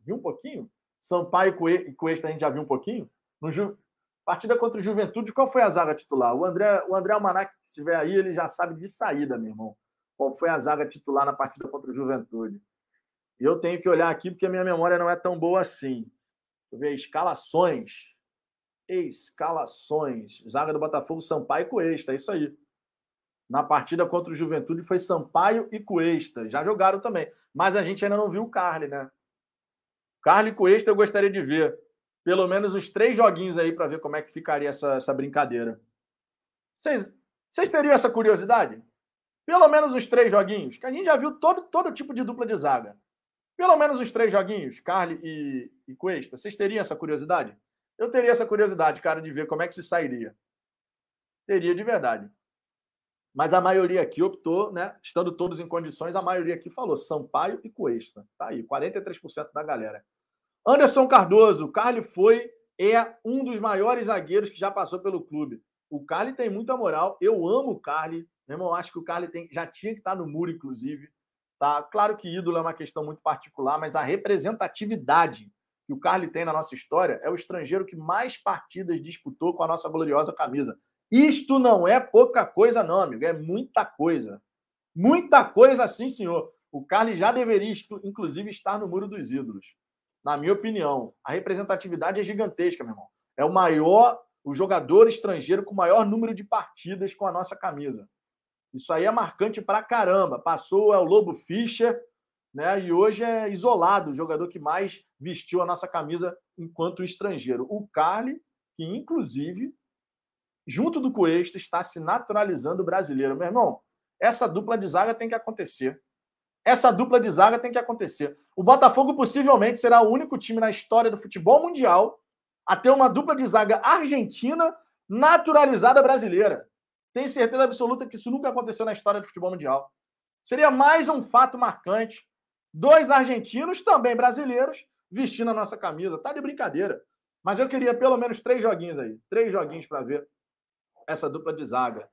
viu um pouquinho? Sampaio e Cuesta a gente já viu um pouquinho. No Ju... Partida contra o Juventude, qual foi a zaga titular? O André, o André Almanac, se estiver aí, ele já sabe de saída, meu irmão. Qual foi a zaga titular na partida contra o Juventude? Eu tenho que olhar aqui porque a minha memória não é tão boa assim. Deixa eu ver, escalações. Escalações. Zaga do Botafogo, Sampaio e Cuesta, é isso aí. Na partida contra o Juventude foi Sampaio e Cuesta. Já jogaram também. Mas a gente ainda não viu o Carly, né? Carly e Cuesta eu gostaria de ver. Pelo menos uns três joguinhos aí para ver como é que ficaria essa, essa brincadeira. Vocês, teriam essa curiosidade? Pelo menos uns três joguinhos, que a gente já viu todo, todo tipo de dupla de zaga. Pelo menos os três joguinhos, Carly e, e Cuesta. Vocês teriam essa curiosidade? Eu teria essa curiosidade, cara, de ver como é que se sairia. Teria de verdade. Mas a maioria aqui optou, né? Estando todos em condições, a maioria aqui falou Sampaio e Cuesta. Tá aí, 43% da galera. Anderson Cardoso, Carly foi é um dos maiores zagueiros que já passou pelo clube. O Carly tem muita moral. Eu amo o Carly. Meu irmão, acho que o Carly tem, já tinha que estar no muro, inclusive. Tá? Claro que ídolo é uma questão muito particular, mas a representatividade que o Carly tem na nossa história é o estrangeiro que mais partidas disputou com a nossa gloriosa camisa. Isto não é pouca coisa, não, amigo. É muita coisa. Muita coisa, sim, senhor. O Carly já deveria, inclusive, estar no muro dos ídolos na minha opinião. A representatividade é gigantesca, meu irmão. É o maior, o jogador estrangeiro com o maior número de partidas com a nossa camisa. Isso aí é marcante pra caramba. Passou é o Lobo Fischer, né? E hoje é isolado o jogador que mais vestiu a nossa camisa enquanto estrangeiro. O Carly, que inclusive, junto do Cuesta, está se naturalizando brasileiro. Meu irmão, essa dupla de zaga tem que acontecer. Essa dupla de zaga tem que acontecer. O Botafogo possivelmente será o único time na história do futebol mundial a ter uma dupla de zaga argentina naturalizada brasileira. Tenho certeza absoluta que isso nunca aconteceu na história do futebol mundial. Seria mais um fato marcante. Dois argentinos, também brasileiros, vestindo a nossa camisa. Tá de brincadeira. Mas eu queria pelo menos três joguinhos aí. Três joguinhos para ver essa dupla de zaga.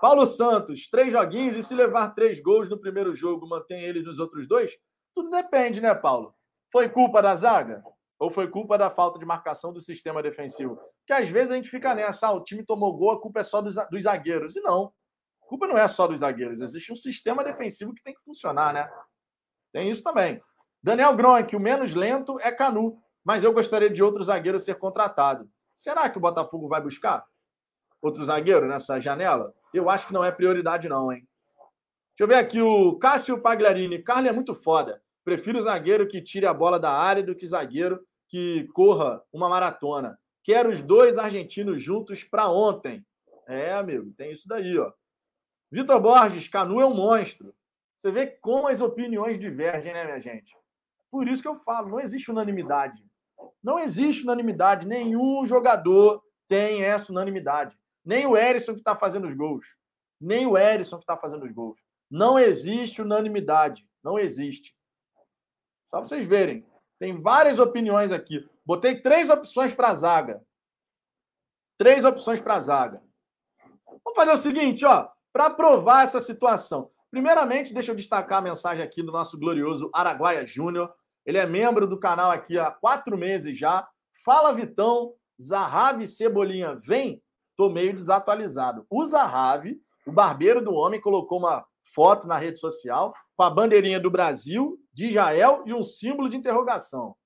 Paulo Santos, três joguinhos e se levar três gols no primeiro jogo, mantém ele nos outros dois? Tudo depende, né, Paulo? Foi culpa da zaga? Ou foi culpa da falta de marcação do sistema defensivo? Porque às vezes a gente fica nessa, ah, o time tomou gol, a culpa é só dos, dos zagueiros. E não. A culpa não é só dos zagueiros. Existe um sistema defensivo que tem que funcionar, né? Tem isso também. Daniel Gronk, o menos lento é Canu, mas eu gostaria de outro zagueiro ser contratado. Será que o Botafogo vai buscar outro zagueiro nessa janela? eu acho que não é prioridade, não, hein? Deixa eu ver aqui o Cássio Pagliarini. Carlos é muito foda. Prefiro zagueiro que tire a bola da área do que zagueiro que corra uma maratona. Quero os dois argentinos juntos para ontem. É, amigo, tem isso daí, ó. Vitor Borges, Canu é um monstro. Você vê como as opiniões divergem, né, minha gente? Por isso que eu falo, não existe unanimidade. Não existe unanimidade. Nenhum jogador tem essa unanimidade. Nem o Erisson que está fazendo os gols. Nem o Erisson que está fazendo os gols. Não existe unanimidade. Não existe. Só para vocês verem. Tem várias opiniões aqui. Botei três opções para a zaga. Três opções para a zaga. Vamos fazer o seguinte, ó. Para provar essa situação. Primeiramente, deixa eu destacar a mensagem aqui do nosso glorioso Araguaia Júnior. Ele é membro do canal aqui há quatro meses já. Fala, Vitão. Zahavi Cebolinha, vem? Estou meio desatualizado. O Zahavi, o barbeiro do homem, colocou uma foto na rede social com a bandeirinha do Brasil, de Israel e um símbolo de interrogação.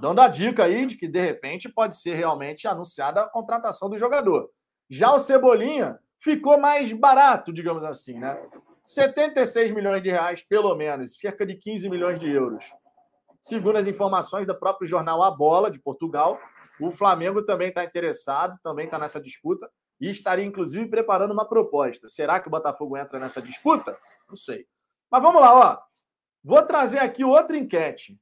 Dando a dica aí de que, de repente, pode ser realmente anunciada a contratação do jogador. Já o Cebolinha ficou mais barato, digamos assim, né? 76 milhões de reais, pelo menos, cerca de 15 milhões de euros. Segundo as informações do próprio jornal A Bola, de Portugal, o Flamengo também está interessado, também está nessa disputa e estaria, inclusive, preparando uma proposta. Será que o Botafogo entra nessa disputa? Não sei. Mas vamos lá, ó. Vou trazer aqui outra enquete.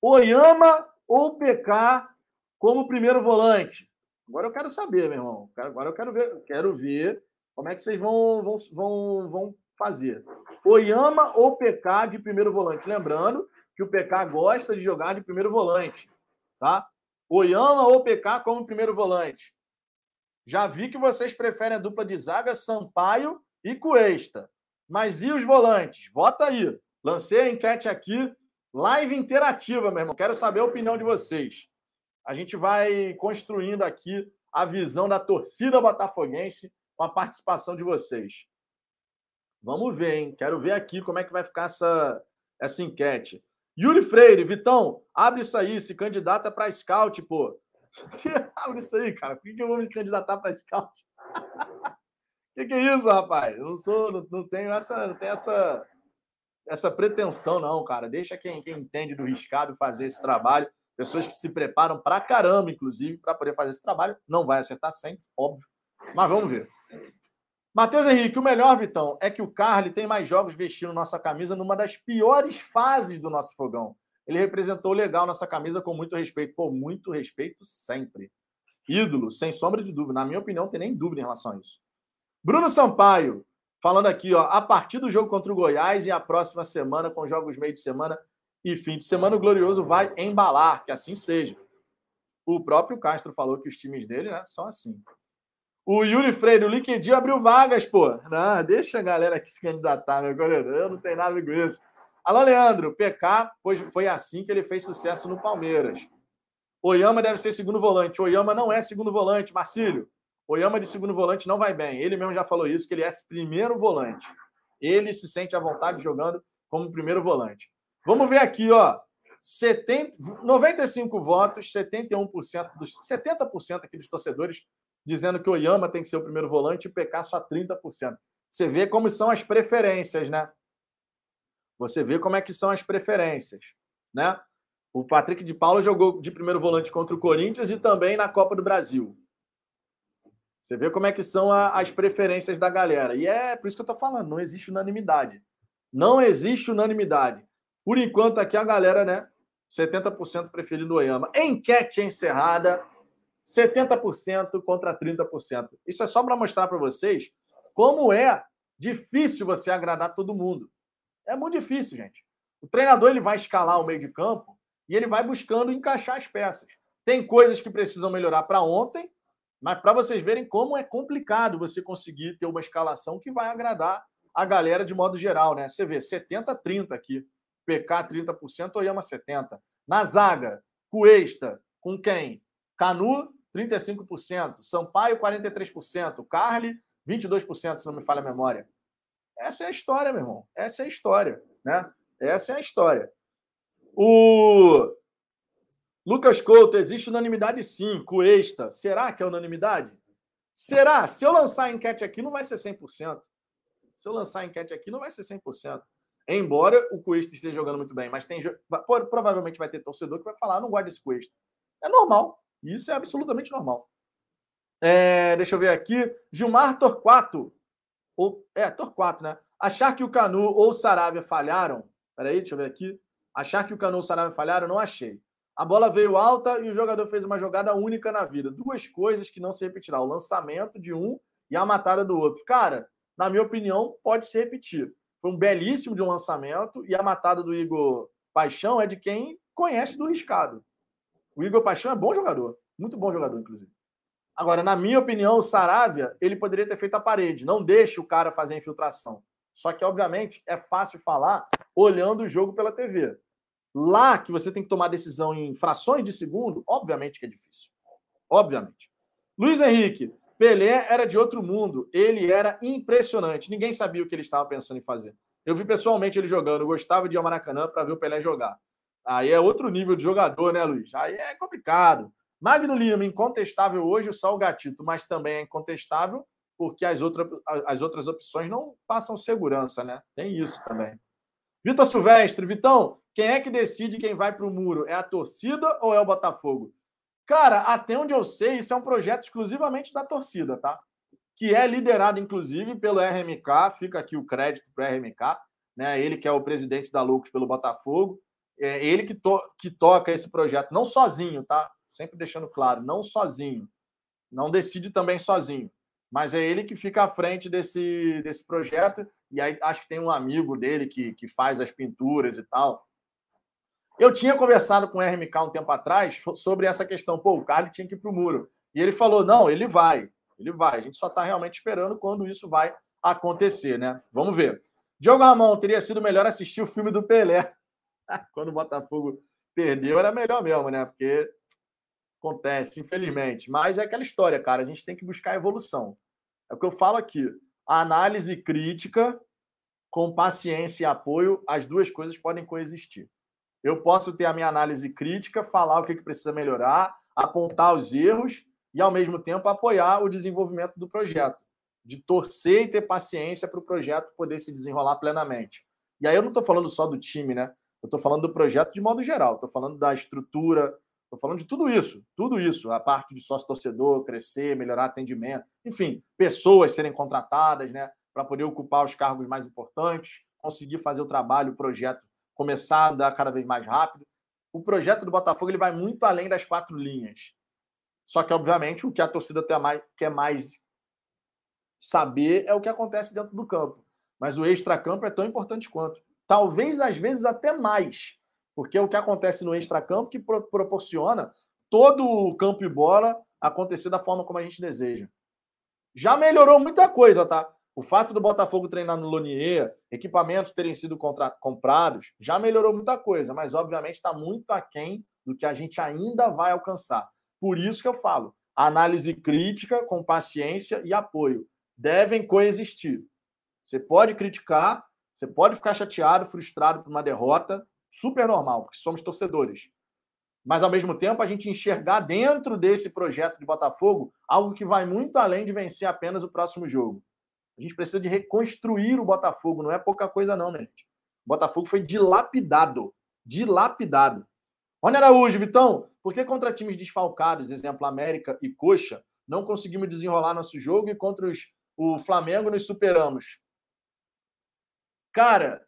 Oyama ou PK como primeiro volante? Agora eu quero saber, meu irmão. Agora eu quero ver, quero ver como é que vocês vão, vão, vão, vão fazer. Oyama ou PK de primeiro volante? Lembrando que o PK gosta de jogar de primeiro volante, tá? Oyama ou PK como primeiro volante? Já vi que vocês preferem a dupla de zaga Sampaio e Cuesta. Mas e os volantes? Vota aí. Lancei a enquete aqui, live interativa, meu irmão. Quero saber a opinião de vocês. A gente vai construindo aqui a visão da torcida botafoguense com a participação de vocês. Vamos ver, hein? Quero ver aqui como é que vai ficar essa, essa enquete. Yuri Freire, Vitão, abre isso aí, se candidata para scout, pô. abre isso aí, cara. Por que, eu vou me candidatar para scout? que, que é isso, rapaz? Eu não sou, não, não tenho essa, não tenho essa, essa pretensão, não, cara. Deixa quem, quem entende do riscado fazer esse trabalho. Pessoas que se preparam para caramba, inclusive, para poder fazer esse trabalho. Não vai acertar sempre, óbvio. Mas vamos ver. Matheus Henrique, o melhor, Vitão, é que o Carly tem mais jogos vestindo nossa camisa numa das piores fases do nosso fogão. Ele representou legal nossa camisa com muito respeito. Pô, muito respeito sempre. Ídolo, sem sombra de dúvida. Na minha opinião, não tem nem dúvida em relação a isso. Bruno Sampaio, falando aqui, ó, a partir do jogo contra o Goiás e a próxima semana, com jogos meio de semana e fim de semana, o Glorioso vai embalar, que assim seja. O próprio Castro falou que os times dele né, são assim. O Yuri Freire, o LinkedIn abriu vagas, pô. Não, deixa a galera aqui se candidatar, meu corredor. Eu não tenho nada com isso. Alô, Leandro. PK, pois foi assim que ele fez sucesso no Palmeiras. Oyama deve ser segundo volante. Oyama não é segundo volante, Marcílio. Oyama de segundo volante não vai bem. Ele mesmo já falou isso, que ele é primeiro volante. Ele se sente à vontade jogando como primeiro volante. Vamos ver aqui, ó. 70, 95 votos, 71% dos 70% aqui dos torcedores dizendo que o Oyama tem que ser o primeiro volante e o PK só 30%. Você vê como são as preferências, né? Você vê como é que são as preferências, né? O Patrick de Paula jogou de primeiro volante contra o Corinthians e também na Copa do Brasil. Você vê como é que são a, as preferências da galera. E é por isso que eu estou falando, não existe unanimidade. Não existe unanimidade. Por enquanto, aqui a galera, né? 70% preferindo o Oyama. Enquete encerrada. 70% contra 30%. Isso é só para mostrar para vocês como é difícil você agradar todo mundo. É muito difícil, gente. O treinador ele vai escalar o meio de campo e ele vai buscando encaixar as peças. Tem coisas que precisam melhorar para ontem, mas para vocês verem como é complicado você conseguir ter uma escalação que vai agradar a galera de modo geral, né? Você vê 70 30 aqui. PK 30%, Oyama 70. Na zaga, Cuesta com quem? Canu 35%, Sampaio 43%, Carly 22%, se não me falha a memória. Essa é a história, meu irmão. Essa é a história, né? Essa é a história. O Lucas Couto, existe unanimidade sim, Cuesta. Será que é unanimidade? Será? Se eu lançar a enquete aqui, não vai ser 100%. Se eu lançar a enquete aqui, não vai ser 100%. Embora o Cuesta esteja jogando muito bem, mas tem provavelmente vai ter torcedor que vai falar, não gosto desse Cuesta. É normal. Isso é absolutamente normal. É, deixa eu ver aqui. Gilmar Torquato. Ou, é, Torquato, né? Achar que o Canu ou o Saravia falharam. Peraí, deixa eu ver aqui. Achar que o Canu ou o Saravia falharam, não achei. A bola veio alta e o jogador fez uma jogada única na vida. Duas coisas que não se repetirá: o lançamento de um e a matada do outro. Cara, na minha opinião, pode se repetir. Foi um belíssimo de um lançamento e a matada do Igor Paixão é de quem conhece do riscado. O Igor Paixão é bom jogador, muito bom jogador, inclusive. Agora, na minha opinião, o Saravia, ele poderia ter feito a parede. Não deixe o cara fazer a infiltração. Só que, obviamente, é fácil falar olhando o jogo pela TV. Lá que você tem que tomar decisão em frações de segundo, obviamente que é difícil. Obviamente. Luiz Henrique, Pelé era de outro mundo. Ele era impressionante. Ninguém sabia o que ele estava pensando em fazer. Eu vi pessoalmente ele jogando. Eu gostava de ir ao Maracanã para ver o Pelé jogar. Aí é outro nível de jogador, né, Luiz? Aí é complicado. Magno Lima, incontestável hoje, só o Gatito, mas também é incontestável porque as, outra, as outras opções não passam segurança, né? Tem isso também. Vitor Silvestre, Vitão, quem é que decide quem vai para o muro? É a torcida ou é o Botafogo? Cara, até onde eu sei, isso é um projeto exclusivamente da torcida, tá? Que é liderado, inclusive, pelo RMK, fica aqui o crédito para o RMK, né? Ele que é o presidente da Lucas pelo Botafogo é ele que, to que toca esse projeto, não sozinho, tá? Sempre deixando claro, não sozinho. Não decide também sozinho. Mas é ele que fica à frente desse, desse projeto. E aí acho que tem um amigo dele que, que faz as pinturas e tal. Eu tinha conversado com o RMK um tempo atrás sobre essa questão. Pô, o Carly tinha que ir para o muro. E ele falou: não, ele vai. Ele vai. A gente só está realmente esperando quando isso vai acontecer, né? Vamos ver. Diogo Ramon, teria sido melhor assistir o filme do Pelé. quando o Botafogo perdeu, era melhor mesmo, né? Porque acontece, infelizmente. Mas é aquela história, cara. A gente tem que buscar evolução. É o que eu falo aqui. A análise crítica com paciência e apoio, as duas coisas podem coexistir. Eu posso ter a minha análise crítica, falar o que precisa melhorar, apontar os erros e, ao mesmo tempo, apoiar o desenvolvimento do projeto, de torcer e ter paciência para o projeto poder se desenrolar plenamente. E aí eu não estou falando só do time, né? Eu estou falando do projeto de modo geral, estou falando da estrutura, estou falando de tudo isso, tudo isso, a parte de sócio-torcedor, crescer, melhorar atendimento, enfim, pessoas serem contratadas, né, para poder ocupar os cargos mais importantes, conseguir fazer o trabalho, o projeto começar a andar cada vez mais rápido. O projeto do Botafogo ele vai muito além das quatro linhas. Só que, obviamente, o que a torcida mais, quer mais saber é o que acontece dentro do campo. Mas o extra-campo é tão importante quanto. Talvez, às vezes, até mais. Porque o que acontece no extracampo que pro proporciona todo o campo e bola acontecer da forma como a gente deseja. Já melhorou muita coisa, tá? O fato do Botafogo treinar no Lonier, equipamentos terem sido comprados, já melhorou muita coisa, mas obviamente está muito aquém do que a gente ainda vai alcançar. Por isso que eu falo, análise crítica com paciência e apoio devem coexistir. Você pode criticar, você pode ficar chateado, frustrado por uma derrota, super normal, porque somos torcedores. Mas, ao mesmo tempo, a gente enxergar dentro desse projeto de Botafogo algo que vai muito além de vencer apenas o próximo jogo. A gente precisa de reconstruir o Botafogo, não é pouca coisa, não, né, gente? O Botafogo foi dilapidado. Dilapidado. Olha, Araújo, Vitão, por que contra times desfalcados, exemplo América e Coxa, não conseguimos desenrolar nosso jogo e contra os, o Flamengo nos superamos? Cara,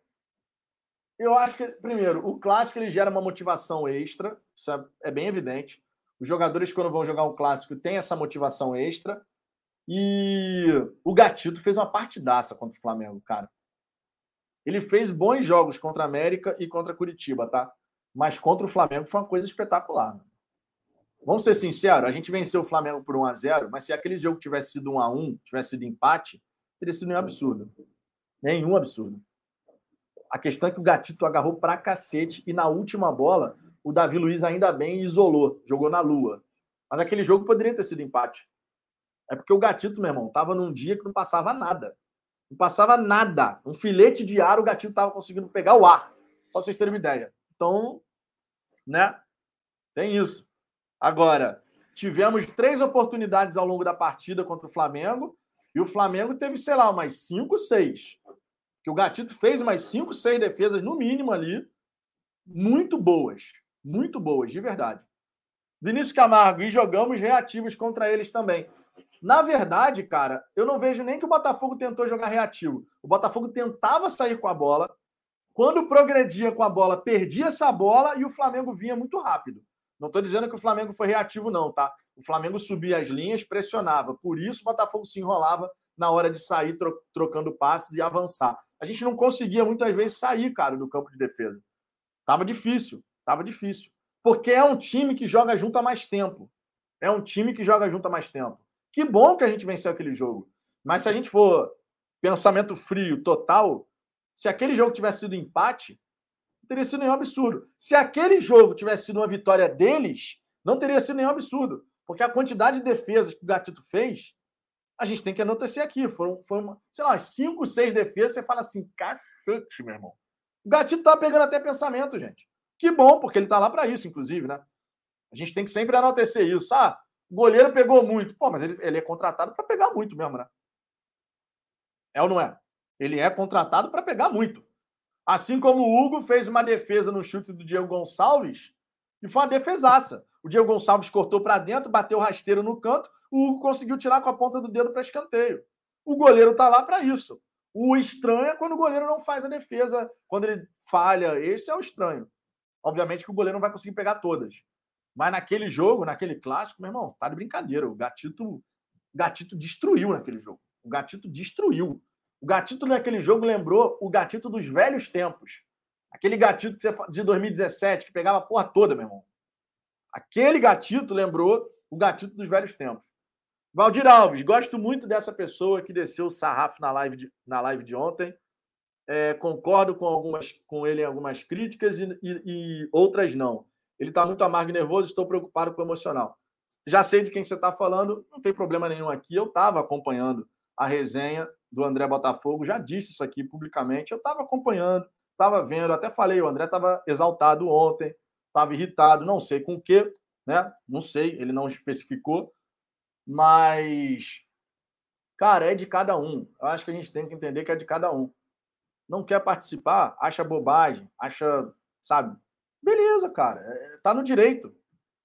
eu acho que, primeiro, o clássico ele gera uma motivação extra, isso é, é bem evidente. Os jogadores, quando vão jogar um clássico, têm essa motivação extra. E o Gatito fez uma partidaça contra o Flamengo, cara. Ele fez bons jogos contra a América e contra Curitiba, tá? Mas contra o Flamengo foi uma coisa espetacular. Vamos ser sinceros, a gente venceu o Flamengo por 1 a 0 mas se aquele jogo tivesse sido 1 a 1 tivesse sido empate, teria sido nenhum absurdo. Nenhum absurdo. A questão é que o Gatito agarrou pra cacete e na última bola, o Davi Luiz ainda bem isolou, jogou na lua. Mas aquele jogo poderia ter sido empate. É porque o Gatito, meu irmão, tava num dia que não passava nada. Não passava nada. Um filete de ar, o Gatito tava conseguindo pegar o ar. Só vocês terem uma ideia. Então, né? Tem isso. Agora, tivemos três oportunidades ao longo da partida contra o Flamengo. E o Flamengo teve, sei lá, umas cinco, seis. Que o Gatito fez umas cinco, seis defesas, no mínimo ali. Muito boas. Muito boas, de verdade. Vinícius Camargo, e jogamos reativos contra eles também. Na verdade, cara, eu não vejo nem que o Botafogo tentou jogar reativo. O Botafogo tentava sair com a bola. Quando progredia com a bola, perdia essa bola e o Flamengo vinha muito rápido. Não estou dizendo que o Flamengo foi reativo, não, tá? O Flamengo subia as linhas, pressionava. Por isso o Botafogo se enrolava na hora de sair tro trocando passes e avançar. A gente não conseguia muitas vezes sair, cara, do campo de defesa. Tava difícil, tava difícil. Porque é um time que joga junto há mais tempo. É um time que joga junto há mais tempo. Que bom que a gente venceu aquele jogo. Mas se a gente for pensamento frio total, se aquele jogo tivesse sido empate, não teria sido nenhum absurdo. Se aquele jogo tivesse sido uma vitória deles, não teria sido nenhum absurdo. Porque a quantidade de defesas que o Gatito fez, a gente tem que anotecer aqui. Foram, foram sei lá, cinco, seis defesas. Você fala assim, cacete, meu irmão. O Gatito tá pegando até pensamento, gente. Que bom, porque ele tá lá para isso, inclusive, né? A gente tem que sempre anotecer isso. Ah, o goleiro pegou muito. Pô, mas ele, ele é contratado para pegar muito mesmo, né? É ou não é? Ele é contratado para pegar muito. Assim como o Hugo fez uma defesa no chute do Diego Gonçalves, e foi uma defesaça. O Diego Gonçalves cortou para dentro, bateu rasteiro no canto, o Hugo conseguiu tirar com a ponta do dedo para escanteio. O goleiro está lá para isso. O estranho é quando o goleiro não faz a defesa, quando ele falha. Esse é o estranho. Obviamente que o goleiro não vai conseguir pegar todas. Mas naquele jogo, naquele clássico, meu irmão, tá de brincadeira. O Gatito, Gatito destruiu naquele jogo. O Gatito destruiu. O Gatito naquele jogo lembrou o Gatito dos velhos tempos. Aquele Gatito que você, de 2017 que pegava a porra toda, meu irmão. Aquele Gatito lembrou o Gatito dos velhos tempos. Valdir Alves, gosto muito dessa pessoa que desceu o sarrafo na live de, na live de ontem. É, concordo com, algumas, com ele em algumas críticas e, e, e outras não. Ele está muito amargo e nervoso, estou preocupado com o emocional. Já sei de quem você está falando, não tem problema nenhum aqui. Eu estava acompanhando a resenha do André Botafogo, já disse isso aqui publicamente. Eu estava acompanhando, estava vendo, até falei, o André estava exaltado ontem, estava irritado, não sei com o quê, né? Não sei, ele não especificou, mas cara, é de cada um. Eu acho que a gente tem que entender que é de cada um. Não quer participar, acha bobagem, acha, sabe, Beleza, cara. É, tá no direito.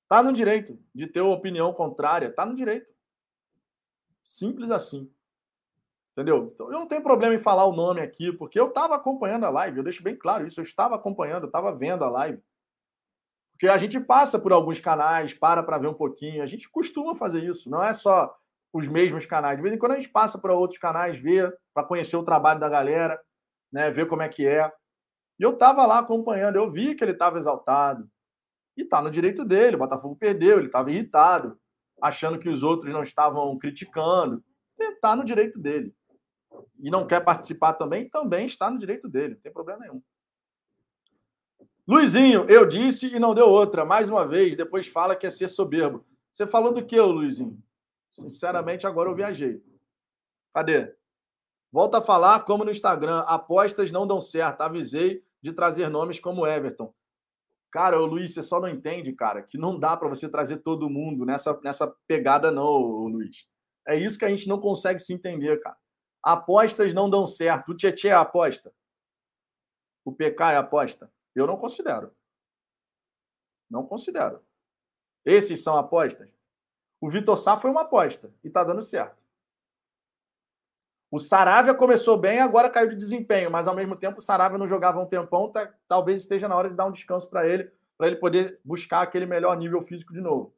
Tá no direito de ter uma opinião contrária. Tá no direito. Simples assim. Entendeu? Então, eu não tenho problema em falar o nome aqui, porque eu estava acompanhando a live. Eu deixo bem claro isso. Eu estava acompanhando, eu estava vendo a live. Porque a gente passa por alguns canais, para para ver um pouquinho. A gente costuma fazer isso. Não é só os mesmos canais. De vez em quando a gente passa para outros canais, ver, para conhecer o trabalho da galera, né? ver como é que é. E eu estava lá acompanhando, eu vi que ele estava exaltado. E está no direito dele. O Botafogo perdeu, ele estava irritado, achando que os outros não estavam criticando. Está no direito dele. E não quer participar também, também está no direito dele, não tem problema nenhum. Luizinho, eu disse e não deu outra. Mais uma vez, depois fala que é ser soberbo. Você falou do que, Luizinho? Sinceramente, agora eu viajei. Cadê? Volta a falar como no Instagram. Apostas não dão certo. Avisei de trazer nomes como Everton. Cara, o Luiz, você só não entende, cara, que não dá para você trazer todo mundo nessa, nessa pegada, não, Luiz. É isso que a gente não consegue se entender, cara. Apostas não dão certo. O Tietchan é aposta. O PK é aposta. Eu não considero. Não considero. Esses são apostas. O Vitor Sá foi uma aposta e tá dando certo. O Saravia começou bem, agora caiu de desempenho, mas ao mesmo tempo o Saravia não jogava um tempão, tá, talvez esteja na hora de dar um descanso para ele, para ele poder buscar aquele melhor nível físico de novo.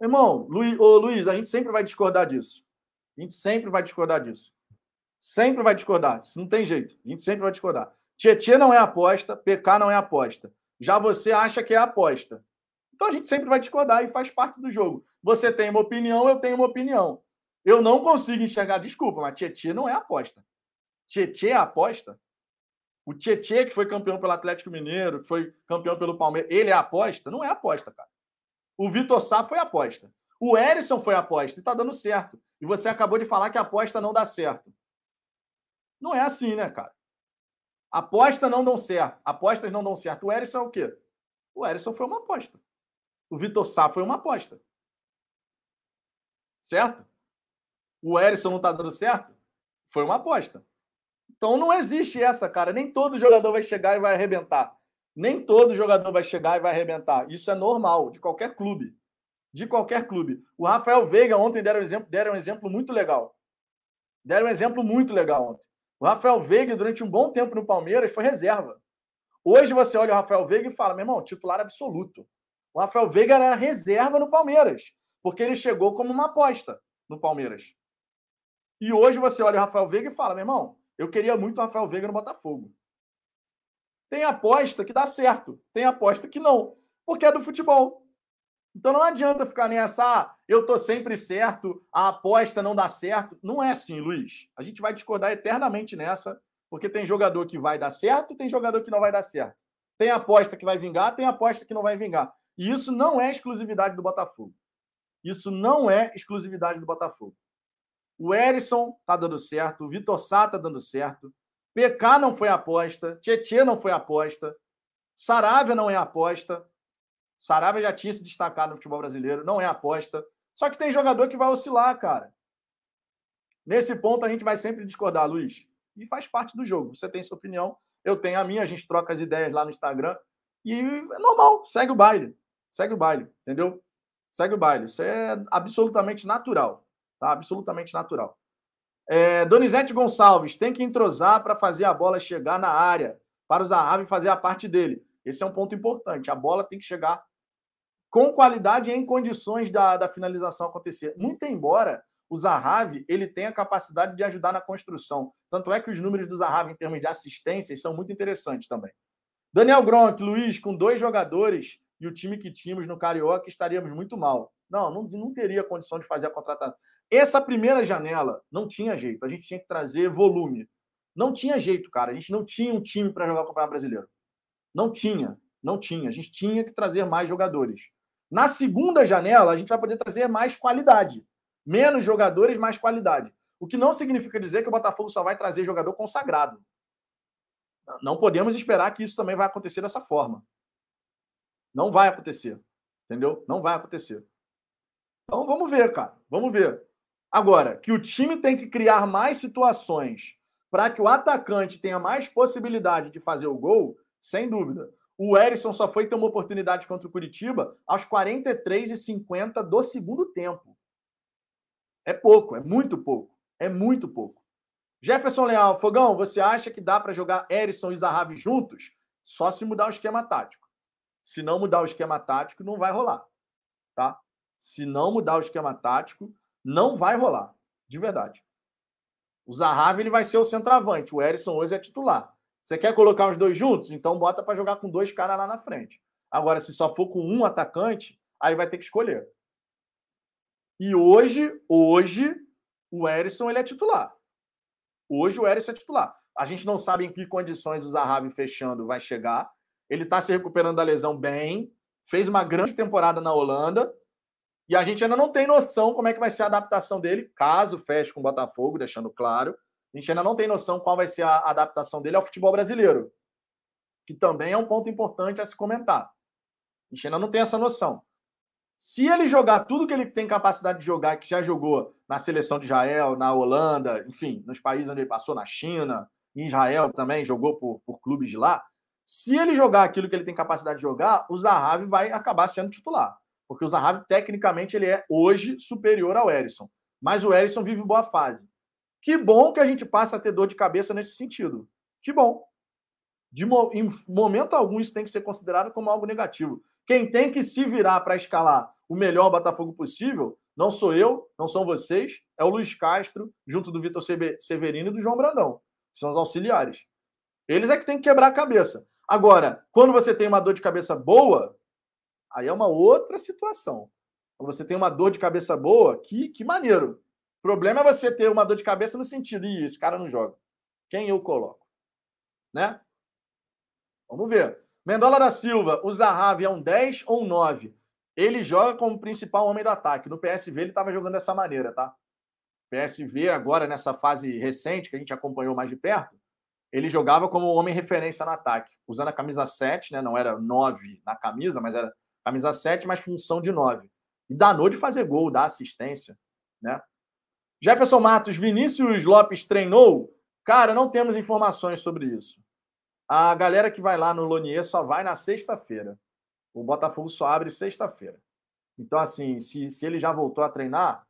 Irmão, Luiz, ô, Luiz, a gente sempre vai discordar disso. A gente sempre vai discordar disso. Sempre vai discordar. Isso não tem jeito. A gente sempre vai discordar. Tietê não é aposta, PK não é aposta. Já você acha que é aposta. Então a gente sempre vai discordar e faz parte do jogo. Você tem uma opinião, eu tenho uma opinião. Eu não consigo enxergar, desculpa, mas Tietê não é aposta. Tietê é aposta. O Tietê, que foi campeão pelo Atlético Mineiro, que foi campeão pelo Palmeiras, ele é aposta? Não é aposta, cara. O Vitor Sá foi aposta. O Erisson foi aposta e tá dando certo. E você acabou de falar que a aposta não dá certo. Não é assim, né, cara? Aposta não dão certo. Apostas não dão certo. O Erisson é o quê? O Erisson foi uma aposta. O Vitor Sá foi uma aposta. Certo? O Erisson não está dando certo? Foi uma aposta. Então não existe essa, cara. Nem todo jogador vai chegar e vai arrebentar. Nem todo jogador vai chegar e vai arrebentar. Isso é normal, de qualquer clube. De qualquer clube. O Rafael Veiga ontem deram um exemplo, deram um exemplo muito legal. Deram um exemplo muito legal ontem. O Rafael Veiga, durante um bom tempo no Palmeiras, foi reserva. Hoje você olha o Rafael Veiga e fala, meu irmão, titular absoluto. O Rafael Veiga era reserva no Palmeiras, porque ele chegou como uma aposta no Palmeiras. E hoje você olha o Rafael Veiga e fala, meu irmão, eu queria muito o Rafael Veiga no Botafogo. Tem aposta que dá certo, tem aposta que não, porque é do futebol. Então não adianta ficar nessa, ah, eu tô sempre certo, a aposta não dá certo. Não é assim, Luiz. A gente vai discordar eternamente nessa, porque tem jogador que vai dar certo, tem jogador que não vai dar certo. Tem aposta que vai vingar, tem aposta que não vai vingar. E isso não é exclusividade do Botafogo. Isso não é exclusividade do Botafogo. O Erisson tá dando certo, o Vitor Sá tá dando certo, PK não foi aposta, Tietê não foi aposta, Saravia não é aposta, Saravia já tinha se destacado no futebol brasileiro, não é aposta. Só que tem jogador que vai oscilar, cara. Nesse ponto a gente vai sempre discordar, Luiz. E faz parte do jogo. Você tem sua opinião, eu tenho a minha, a gente troca as ideias lá no Instagram. E é normal, segue o baile. Segue o baile, entendeu? Segue o baile. Isso é absolutamente natural. Tá? Absolutamente natural. É, Donizete Gonçalves tem que entrosar para fazer a bola chegar na área, para o Zahavi fazer a parte dele. Esse é um ponto importante. A bola tem que chegar com qualidade e em condições da, da finalização acontecer. Muito embora o Zahavi ele tenha a capacidade de ajudar na construção. Tanto é que os números do Zahavi em termos de assistências são muito interessantes também. Daniel Gronk, Luiz, com dois jogadores e o time que tínhamos no Carioca, estaríamos muito mal. Não, não, não teria condição de fazer a contratação. Essa primeira janela não tinha jeito. A gente tinha que trazer volume. Não tinha jeito, cara. A gente não tinha um time para jogar o Campeonato Brasileiro. Não tinha. Não tinha. A gente tinha que trazer mais jogadores. Na segunda janela, a gente vai poder trazer mais qualidade. Menos jogadores, mais qualidade. O que não significa dizer que o Botafogo só vai trazer jogador consagrado. Não podemos esperar que isso também vai acontecer dessa forma. Não vai acontecer. Entendeu? Não vai acontecer. Então vamos ver, cara. Vamos ver. Agora, que o time tem que criar mais situações para que o atacante tenha mais possibilidade de fazer o gol, sem dúvida. O Erisson só foi ter uma oportunidade contra o Curitiba aos 43 e 50 do segundo tempo. É pouco, é muito pouco. É muito pouco. Jefferson Leal, Fogão, você acha que dá para jogar Erisson e Zahavi juntos? Só se mudar o esquema tático. Se não mudar o esquema tático, não vai rolar. Tá? Se não mudar o esquema tático, não vai rolar. De verdade. O Zahavi ele vai ser o centroavante. O Erisson hoje é titular. Você quer colocar os dois juntos? Então bota para jogar com dois caras lá na frente. Agora, se só for com um atacante, aí vai ter que escolher. E hoje, hoje, o Erisson ele é titular. Hoje o Erisson é titular. A gente não sabe em que condições o Zahavi fechando vai chegar. Ele está se recuperando da lesão bem, fez uma grande temporada na Holanda, e a gente ainda não tem noção como é que vai ser a adaptação dele, caso feche com o Botafogo, deixando claro. A gente ainda não tem noção qual vai ser a adaptação dele ao futebol brasileiro, que também é um ponto importante a se comentar. A gente ainda não tem essa noção. Se ele jogar tudo que ele tem capacidade de jogar, que já jogou na seleção de Israel, na Holanda, enfim, nos países onde ele passou, na China, em Israel também, jogou por, por clubes de lá. Se ele jogar aquilo que ele tem capacidade de jogar, o Zahavi vai acabar sendo titular. Porque o Zahavi, tecnicamente, ele é hoje superior ao Erisson. Mas o Erisson vive boa fase. Que bom que a gente passa a ter dor de cabeça nesse sentido. Que bom. De mo em momento algum, isso tem que ser considerado como algo negativo. Quem tem que se virar para escalar o melhor Botafogo possível não sou eu, não são vocês, é o Luiz Castro, junto do Vitor Severino e do João Brandão, que são os auxiliares. Eles é que tem que quebrar a cabeça. Agora, quando você tem uma dor de cabeça boa, Aí é uma outra situação. Quando você tem uma dor de cabeça boa, que, que maneiro. O problema é você ter uma dor de cabeça no sentido, e esse cara não joga. Quem eu coloco? Né? Vamos ver. Mendola da Silva, o Zahavi é um 10 ou um 9? Ele joga como principal homem do ataque. No PSV ele estava jogando dessa maneira, tá? PSV, agora nessa fase recente, que a gente acompanhou mais de perto, ele jogava como homem referência no ataque, usando a camisa 7, né? Não era 9 na camisa, mas era Camisa 7, mas função de 9. E danou de fazer gol, dar assistência. Né? Jefferson Matos, Vinícius Lopes treinou? Cara, não temos informações sobre isso. A galera que vai lá no Lonier só vai na sexta-feira. O Botafogo só abre sexta-feira. Então, assim, se, se ele já voltou a treinar,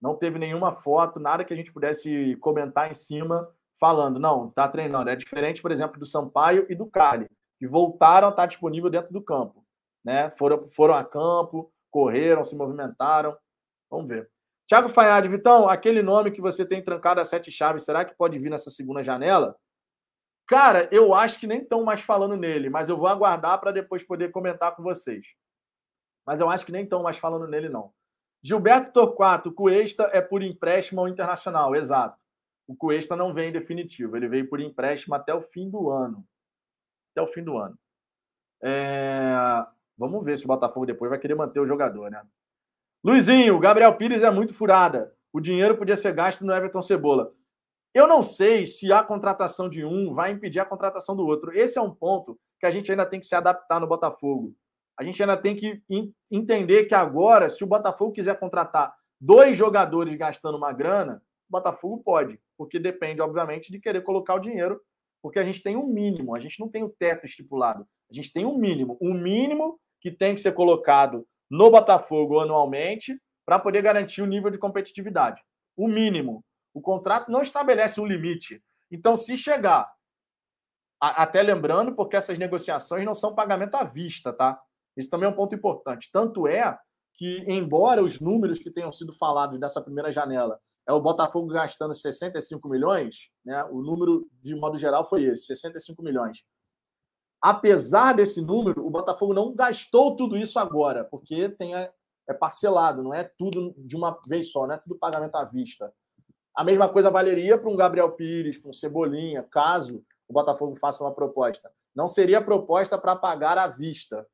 não teve nenhuma foto, nada que a gente pudesse comentar em cima falando, não, tá treinando. É diferente, por exemplo, do Sampaio e do Cali, que voltaram a estar disponível dentro do campo né? Foram, foram a campo, correram, se movimentaram. Vamos ver. Tiago Fayad, Vitão, aquele nome que você tem trancado a sete chaves, será que pode vir nessa segunda janela? Cara, eu acho que nem estão mais falando nele, mas eu vou aguardar para depois poder comentar com vocês. Mas eu acho que nem estão mais falando nele, não. Gilberto Torquato, Cuesta é por empréstimo ao internacional, exato. O Cuesta não vem em definitivo, ele veio por empréstimo até o fim do ano. Até o fim do ano. É... Vamos ver se o Botafogo depois vai querer manter o jogador, né? Luizinho, Gabriel Pires é muito furada. O dinheiro podia ser gasto no Everton Cebola. Eu não sei se a contratação de um vai impedir a contratação do outro. Esse é um ponto que a gente ainda tem que se adaptar no Botafogo. A gente ainda tem que entender que agora, se o Botafogo quiser contratar dois jogadores gastando uma grana, o Botafogo pode, porque depende, obviamente, de querer colocar o dinheiro, porque a gente tem um mínimo, a gente não tem o teto estipulado. A gente tem um mínimo. Um mínimo que tem que ser colocado no Botafogo anualmente para poder garantir o nível de competitividade. O mínimo. O contrato não estabelece um limite. Então, se chegar, até lembrando, porque essas negociações não são pagamento à vista, tá? Isso também é um ponto importante. Tanto é que, embora os números que tenham sido falados dessa primeira janela é o Botafogo gastando 65 milhões, né? O número, de modo geral, foi esse: 65 milhões apesar desse número, o Botafogo não gastou tudo isso agora, porque tem a, é parcelado, não é tudo de uma vez só, não é tudo pagamento à vista. A mesma coisa valeria para um Gabriel Pires, para um Cebolinha, caso o Botafogo faça uma proposta. Não seria proposta para pagar à vista.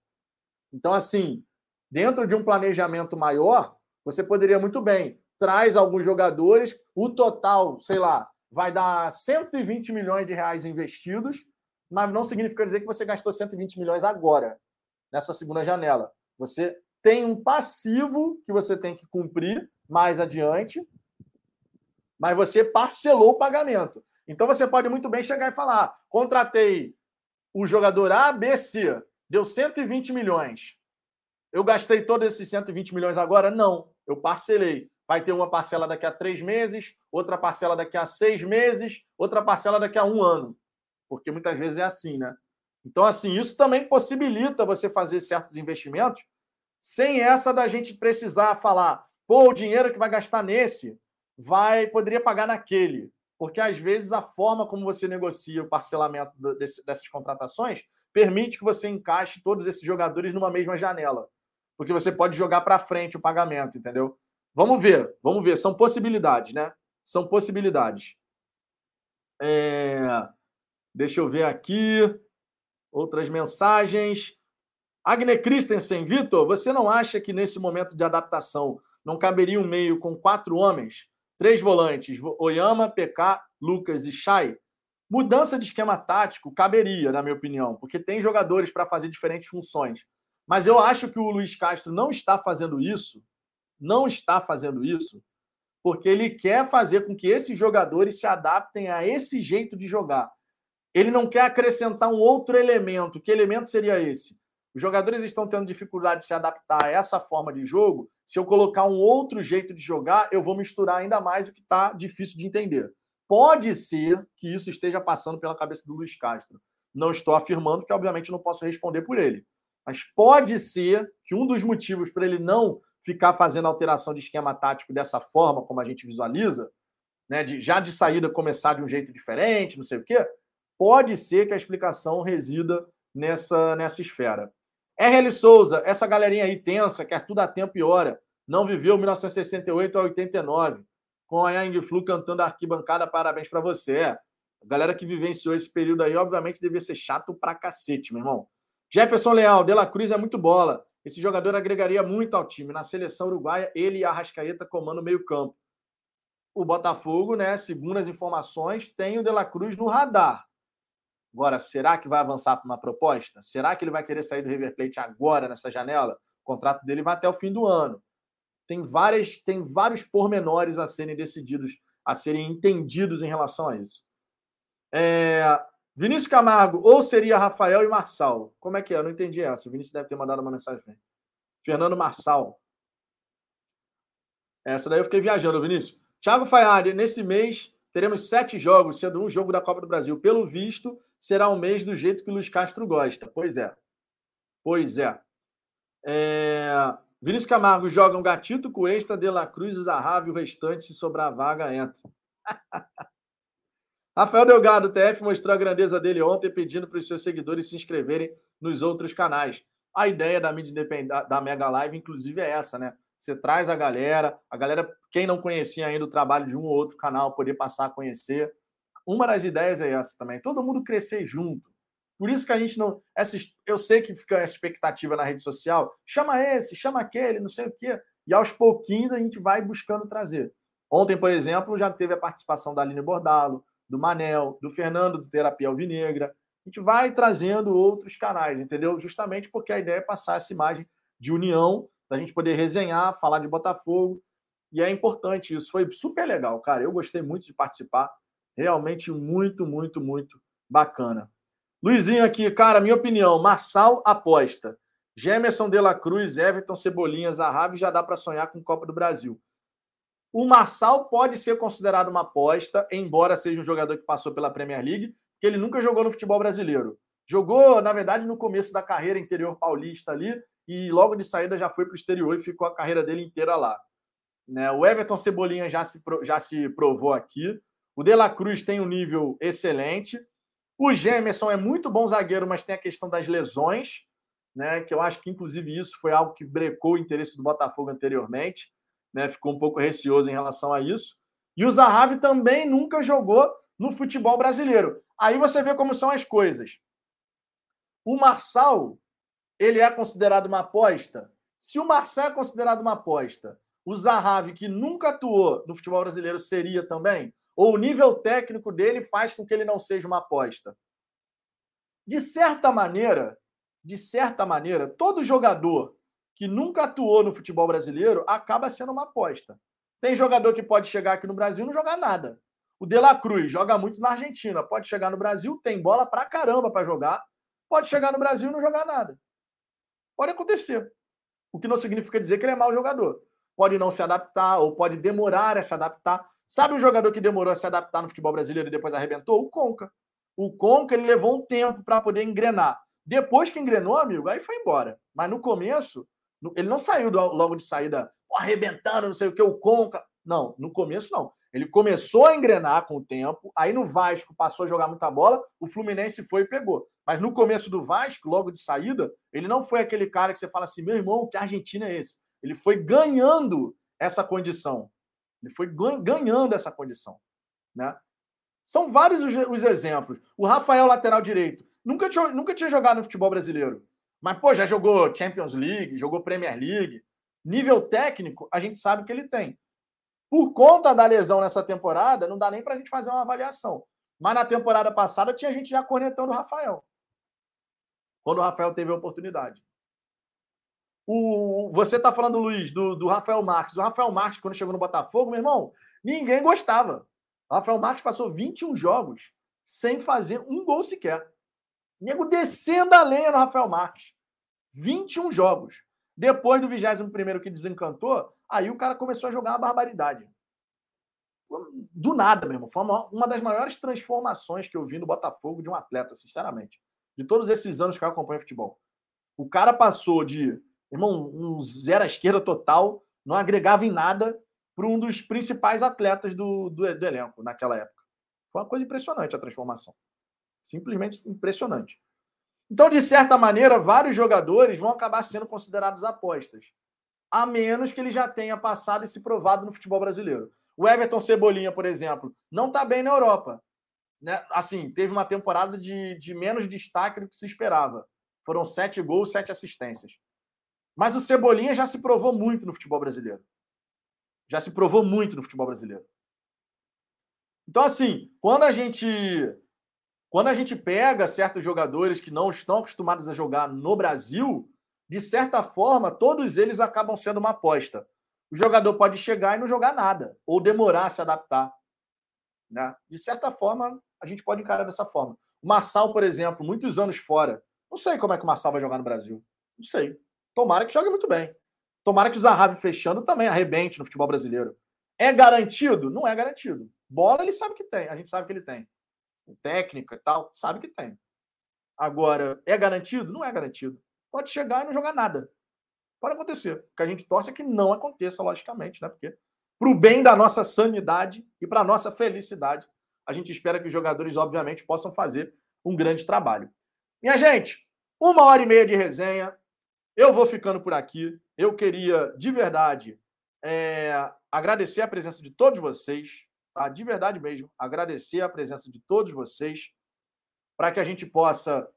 Então, assim, dentro de um planejamento maior, você poderia muito bem traz alguns jogadores, o total, sei lá, vai dar 120 milhões de reais investidos mas não significa dizer que você gastou 120 milhões agora, nessa segunda janela. Você tem um passivo que você tem que cumprir mais adiante, mas você parcelou o pagamento. Então você pode muito bem chegar e falar: contratei o jogador A, B, C, deu 120 milhões. Eu gastei todos esses 120 milhões agora? Não, eu parcelei. Vai ter uma parcela daqui a três meses, outra parcela daqui a seis meses, outra parcela daqui a um ano porque muitas vezes é assim, né? Então, assim, isso também possibilita você fazer certos investimentos sem essa da gente precisar falar, pô, o dinheiro que vai gastar nesse vai poderia pagar naquele. Porque às vezes a forma como você negocia o parcelamento desse, dessas contratações permite que você encaixe todos esses jogadores numa mesma janela. Porque você pode jogar para frente o pagamento, entendeu? Vamos ver, vamos ver. São possibilidades, né? São possibilidades. É... Deixa eu ver aqui. Outras mensagens. Agne Christensen, Vitor, você não acha que nesse momento de adaptação não caberia um meio com quatro homens? Três volantes, Oyama, PK, Lucas e Chay? Mudança de esquema tático caberia, na minha opinião, porque tem jogadores para fazer diferentes funções. Mas eu acho que o Luiz Castro não está fazendo isso, não está fazendo isso, porque ele quer fazer com que esses jogadores se adaptem a esse jeito de jogar. Ele não quer acrescentar um outro elemento. Que elemento seria esse? Os jogadores estão tendo dificuldade de se adaptar a essa forma de jogo. Se eu colocar um outro jeito de jogar, eu vou misturar ainda mais o que está difícil de entender. Pode ser que isso esteja passando pela cabeça do Luiz Castro. Não estou afirmando, porque obviamente não posso responder por ele. Mas pode ser que um dos motivos para ele não ficar fazendo alteração de esquema tático dessa forma, como a gente visualiza, né, de, já de saída começar de um jeito diferente, não sei o quê, pode ser que a explicação resida nessa, nessa esfera. RL Souza, essa galerinha aí tensa, quer tudo a tempo e hora, não viveu 1968 a 89, com a Yang Flu cantando a arquibancada, parabéns para você. A galera que vivenciou esse período aí, obviamente, devia ser chato pra cacete, meu irmão. Jefferson Leal, De La Cruz é muito bola. Esse jogador agregaria muito ao time. Na seleção uruguaia, ele e a Rascaeta comandam meio campo. O Botafogo, né, segundo as informações, tem o De La Cruz no radar. Agora, será que vai avançar para uma proposta? Será que ele vai querer sair do River Plate agora, nessa janela? O contrato dele vai até o fim do ano. Tem, várias, tem vários pormenores a serem decididos, a serem entendidos em relação a isso. É, Vinícius Camargo, ou seria Rafael e Marçal? Como é que é? Eu não entendi essa. O Vinícius deve ter mandado uma mensagem. Fernando Marçal. Essa daí eu fiquei viajando, Vinícius. Thiago Faiari, nesse mês teremos sete jogos, sendo um jogo da Copa do Brasil. Pelo visto, será um mês do jeito que o Luiz Castro gosta. Pois é. Pois é. é... Vinícius Camargo joga um gatito com extra, De La Cruz e Zahavi, o restante, se sobrar vaga, entra. Rafael Delgado, TF, mostrou a grandeza dele ontem, pedindo para os seus seguidores se inscreverem nos outros canais. A ideia da mídia independente, da Mega Live, inclusive, é essa, né? Você traz a galera, a galera, quem não conhecia ainda o trabalho de um ou outro canal, poder passar a conhecer. Uma das ideias é essa também, todo mundo crescer junto. Por isso que a gente não. Essa, eu sei que fica essa expectativa na rede social, chama esse, chama aquele, não sei o quê. E aos pouquinhos a gente vai buscando trazer. Ontem, por exemplo, já teve a participação da Aline Bordalo, do Manel, do Fernando do Terapia Alvinegra. A gente vai trazendo outros canais, entendeu? Justamente porque a ideia é passar essa imagem de união, da gente poder resenhar, falar de Botafogo. E é importante isso. Foi super legal, cara. Eu gostei muito de participar. Realmente muito, muito, muito bacana. Luizinho aqui, cara, minha opinião. Marçal aposta. Gemerson de la Cruz, Everton, Cebolinha, Zahavi já dá para sonhar com Copa do Brasil. O Marçal pode ser considerado uma aposta, embora seja um jogador que passou pela Premier League, que ele nunca jogou no futebol brasileiro. Jogou, na verdade, no começo da carreira interior paulista ali, e logo de saída já foi para o exterior e ficou a carreira dele inteira lá. Né? O Everton Cebolinha já se, já se provou aqui. O De La Cruz tem um nível excelente. O Gemerson é muito bom zagueiro, mas tem a questão das lesões, né? que eu acho que, inclusive, isso foi algo que brecou o interesse do Botafogo anteriormente né, ficou um pouco receoso em relação a isso. E o Zahavi também nunca jogou no futebol brasileiro. Aí você vê como são as coisas. O Marçal, ele é considerado uma aposta? Se o Marçal é considerado uma aposta, o Zahavi, que nunca atuou no futebol brasileiro, seria também? Ou o nível técnico dele faz com que ele não seja uma aposta? De certa maneira, de certa maneira, todo jogador que nunca atuou no futebol brasileiro acaba sendo uma aposta. Tem jogador que pode chegar aqui no Brasil e não jogar nada. O De La Cruz joga muito na Argentina, pode chegar no Brasil, tem bola pra caramba para jogar, pode chegar no Brasil e não jogar nada. Pode acontecer. O que não significa dizer que ele é mau jogador. Pode não se adaptar ou pode demorar a se adaptar. Sabe um jogador que demorou a se adaptar no futebol brasileiro e depois arrebentou? O Conca. O Conca ele levou um tempo para poder engrenar. Depois que engrenou, amigo, aí foi embora. Mas no começo, ele não saiu do, logo de saída arrebentando, não sei o que, o Conca. Não, no começo não. Ele começou a engrenar com o tempo, aí no Vasco passou a jogar muita bola, o Fluminense foi e pegou. Mas no começo do Vasco, logo de saída, ele não foi aquele cara que você fala assim, meu irmão, que Argentina é esse? Ele foi ganhando essa condição. Ele foi ganhando essa condição. Né? São vários os, os exemplos. O Rafael, lateral direito, nunca tinha, nunca tinha jogado no futebol brasileiro. Mas, pô, já jogou Champions League, jogou Premier League. Nível técnico, a gente sabe que ele tem. Por conta da lesão nessa temporada, não dá nem para a gente fazer uma avaliação. Mas na temporada passada tinha gente já cornetando o Rafael. Quando o Rafael teve a oportunidade. O, você está falando, Luiz, do, do Rafael Marques. O Rafael Marques, quando chegou no Botafogo, meu irmão, ninguém gostava. O Rafael Marques passou 21 jogos sem fazer um gol sequer. Nego descendo a lenha no Rafael Marques. 21 jogos. Depois do 21 que desencantou, aí o cara começou a jogar uma barbaridade. Do nada mesmo. Foi uma, uma das maiores transformações que eu vi no Botafogo de um atleta, sinceramente. De todos esses anos que eu acompanho futebol. O cara passou de, irmão, um zero à esquerda total, não agregava em nada para um dos principais atletas do, do, do elenco naquela época. Foi uma coisa impressionante a transformação. Simplesmente impressionante. Então, de certa maneira, vários jogadores vão acabar sendo considerados apostas, a menos que ele já tenha passado e se provado no futebol brasileiro. O Everton Cebolinha, por exemplo, não está bem na Europa. Né? Assim, teve uma temporada de, de menos destaque do que se esperava. Foram sete gols, sete assistências. Mas o Cebolinha já se provou muito no futebol brasileiro. Já se provou muito no futebol brasileiro. Então, assim, quando a gente quando a gente pega certos jogadores que não estão acostumados a jogar no Brasil, de certa forma, todos eles acabam sendo uma aposta. O jogador pode chegar e não jogar nada, ou demorar a se adaptar. Né? De certa forma, a gente pode encarar dessa forma. O Marçal, por exemplo, muitos anos fora. Não sei como é que o Marçal vai jogar no Brasil. Não sei. Tomara que jogue muito bem. Tomara que o Zahavi fechando também arrebente no futebol brasileiro. É garantido? Não é garantido. Bola ele sabe que tem, a gente sabe que ele tem técnica e tal, sabe que tem. Agora, é garantido? Não é garantido. Pode chegar e não jogar nada. Pode acontecer. O que a gente torce é que não aconteça, logicamente, né? Porque para o bem da nossa sanidade e para a nossa felicidade, a gente espera que os jogadores, obviamente, possam fazer um grande trabalho. Minha gente, uma hora e meia de resenha. Eu vou ficando por aqui. Eu queria, de verdade, é, agradecer a presença de todos vocês tá? de verdade mesmo, agradecer a presença de todos vocês para que a gente possa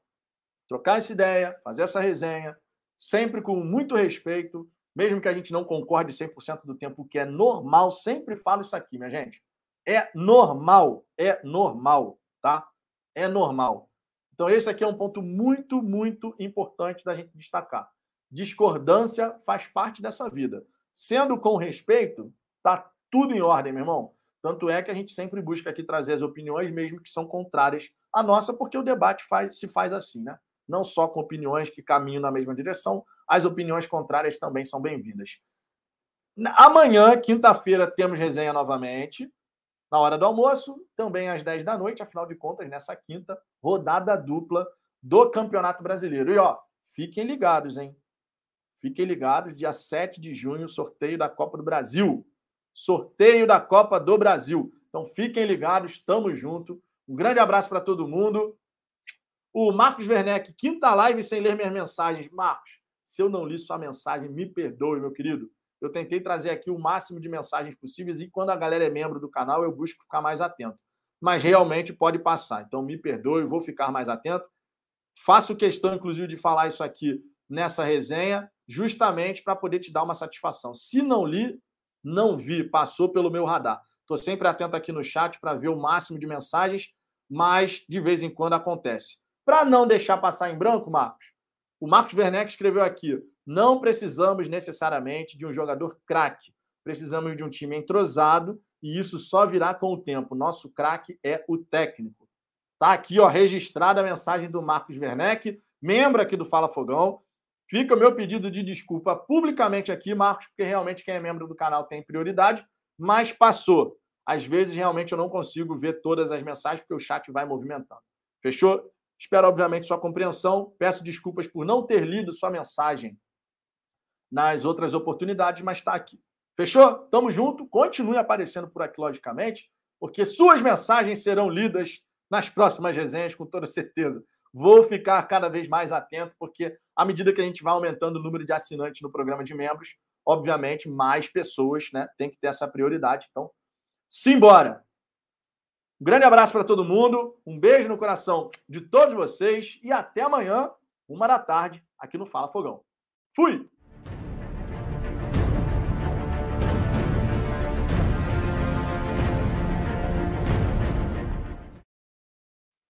trocar essa ideia, fazer essa resenha, sempre com muito respeito, mesmo que a gente não concorde 100% do tempo, que é normal, sempre falo isso aqui, minha gente. É normal, é normal, tá? É normal. Então, esse aqui é um ponto muito, muito importante da gente destacar. Discordância faz parte dessa vida. Sendo com respeito, tá tudo em ordem, meu irmão. Tanto é que a gente sempre busca aqui trazer as opiniões, mesmo que são contrárias à nossa, porque o debate faz, se faz assim, né? Não só com opiniões que caminham na mesma direção, as opiniões contrárias também são bem-vindas. Amanhã, quinta-feira, temos resenha novamente, na hora do almoço, também às 10 da noite, afinal de contas, nessa quinta, rodada dupla do Campeonato Brasileiro. E ó, fiquem ligados, hein? Fiquem ligados, dia 7 de junho, sorteio da Copa do Brasil sorteio da Copa do Brasil. Então fiquem ligados, estamos juntos. Um grande abraço para todo mundo. O Marcos Werneck, quinta live sem ler minhas mensagens. Marcos, se eu não li sua mensagem, me perdoe, meu querido. Eu tentei trazer aqui o máximo de mensagens possíveis e quando a galera é membro do canal, eu busco ficar mais atento. Mas realmente pode passar. Então me perdoe, vou ficar mais atento. Faço questão, inclusive, de falar isso aqui nessa resenha, justamente para poder te dar uma satisfação. Se não li, não vi, passou pelo meu radar. Estou sempre atento aqui no chat para ver o máximo de mensagens, mas de vez em quando acontece. Para não deixar passar em branco, Marcos, o Marcos Werneck escreveu aqui: não precisamos necessariamente de um jogador craque, precisamos de um time entrosado e isso só virá com o tempo. Nosso craque é o técnico. Tá aqui, ó, registrada a mensagem do Marcos Werneck, membro aqui do Fala Fogão. Fica o meu pedido de desculpa publicamente aqui, Marcos, porque realmente quem é membro do canal tem prioridade, mas passou. Às vezes, realmente, eu não consigo ver todas as mensagens, porque o chat vai movimentando. Fechou? Espero, obviamente, sua compreensão. Peço desculpas por não ter lido sua mensagem nas outras oportunidades, mas está aqui. Fechou? Tamo junto. Continue aparecendo por aqui, logicamente, porque suas mensagens serão lidas nas próximas resenhas, com toda certeza. Vou ficar cada vez mais atento, porque à medida que a gente vai aumentando o número de assinantes no programa de membros, obviamente, mais pessoas né, têm que ter essa prioridade. Então, simbora! Um grande abraço para todo mundo, um beijo no coração de todos vocês e até amanhã, uma da tarde, aqui no Fala Fogão. Fui!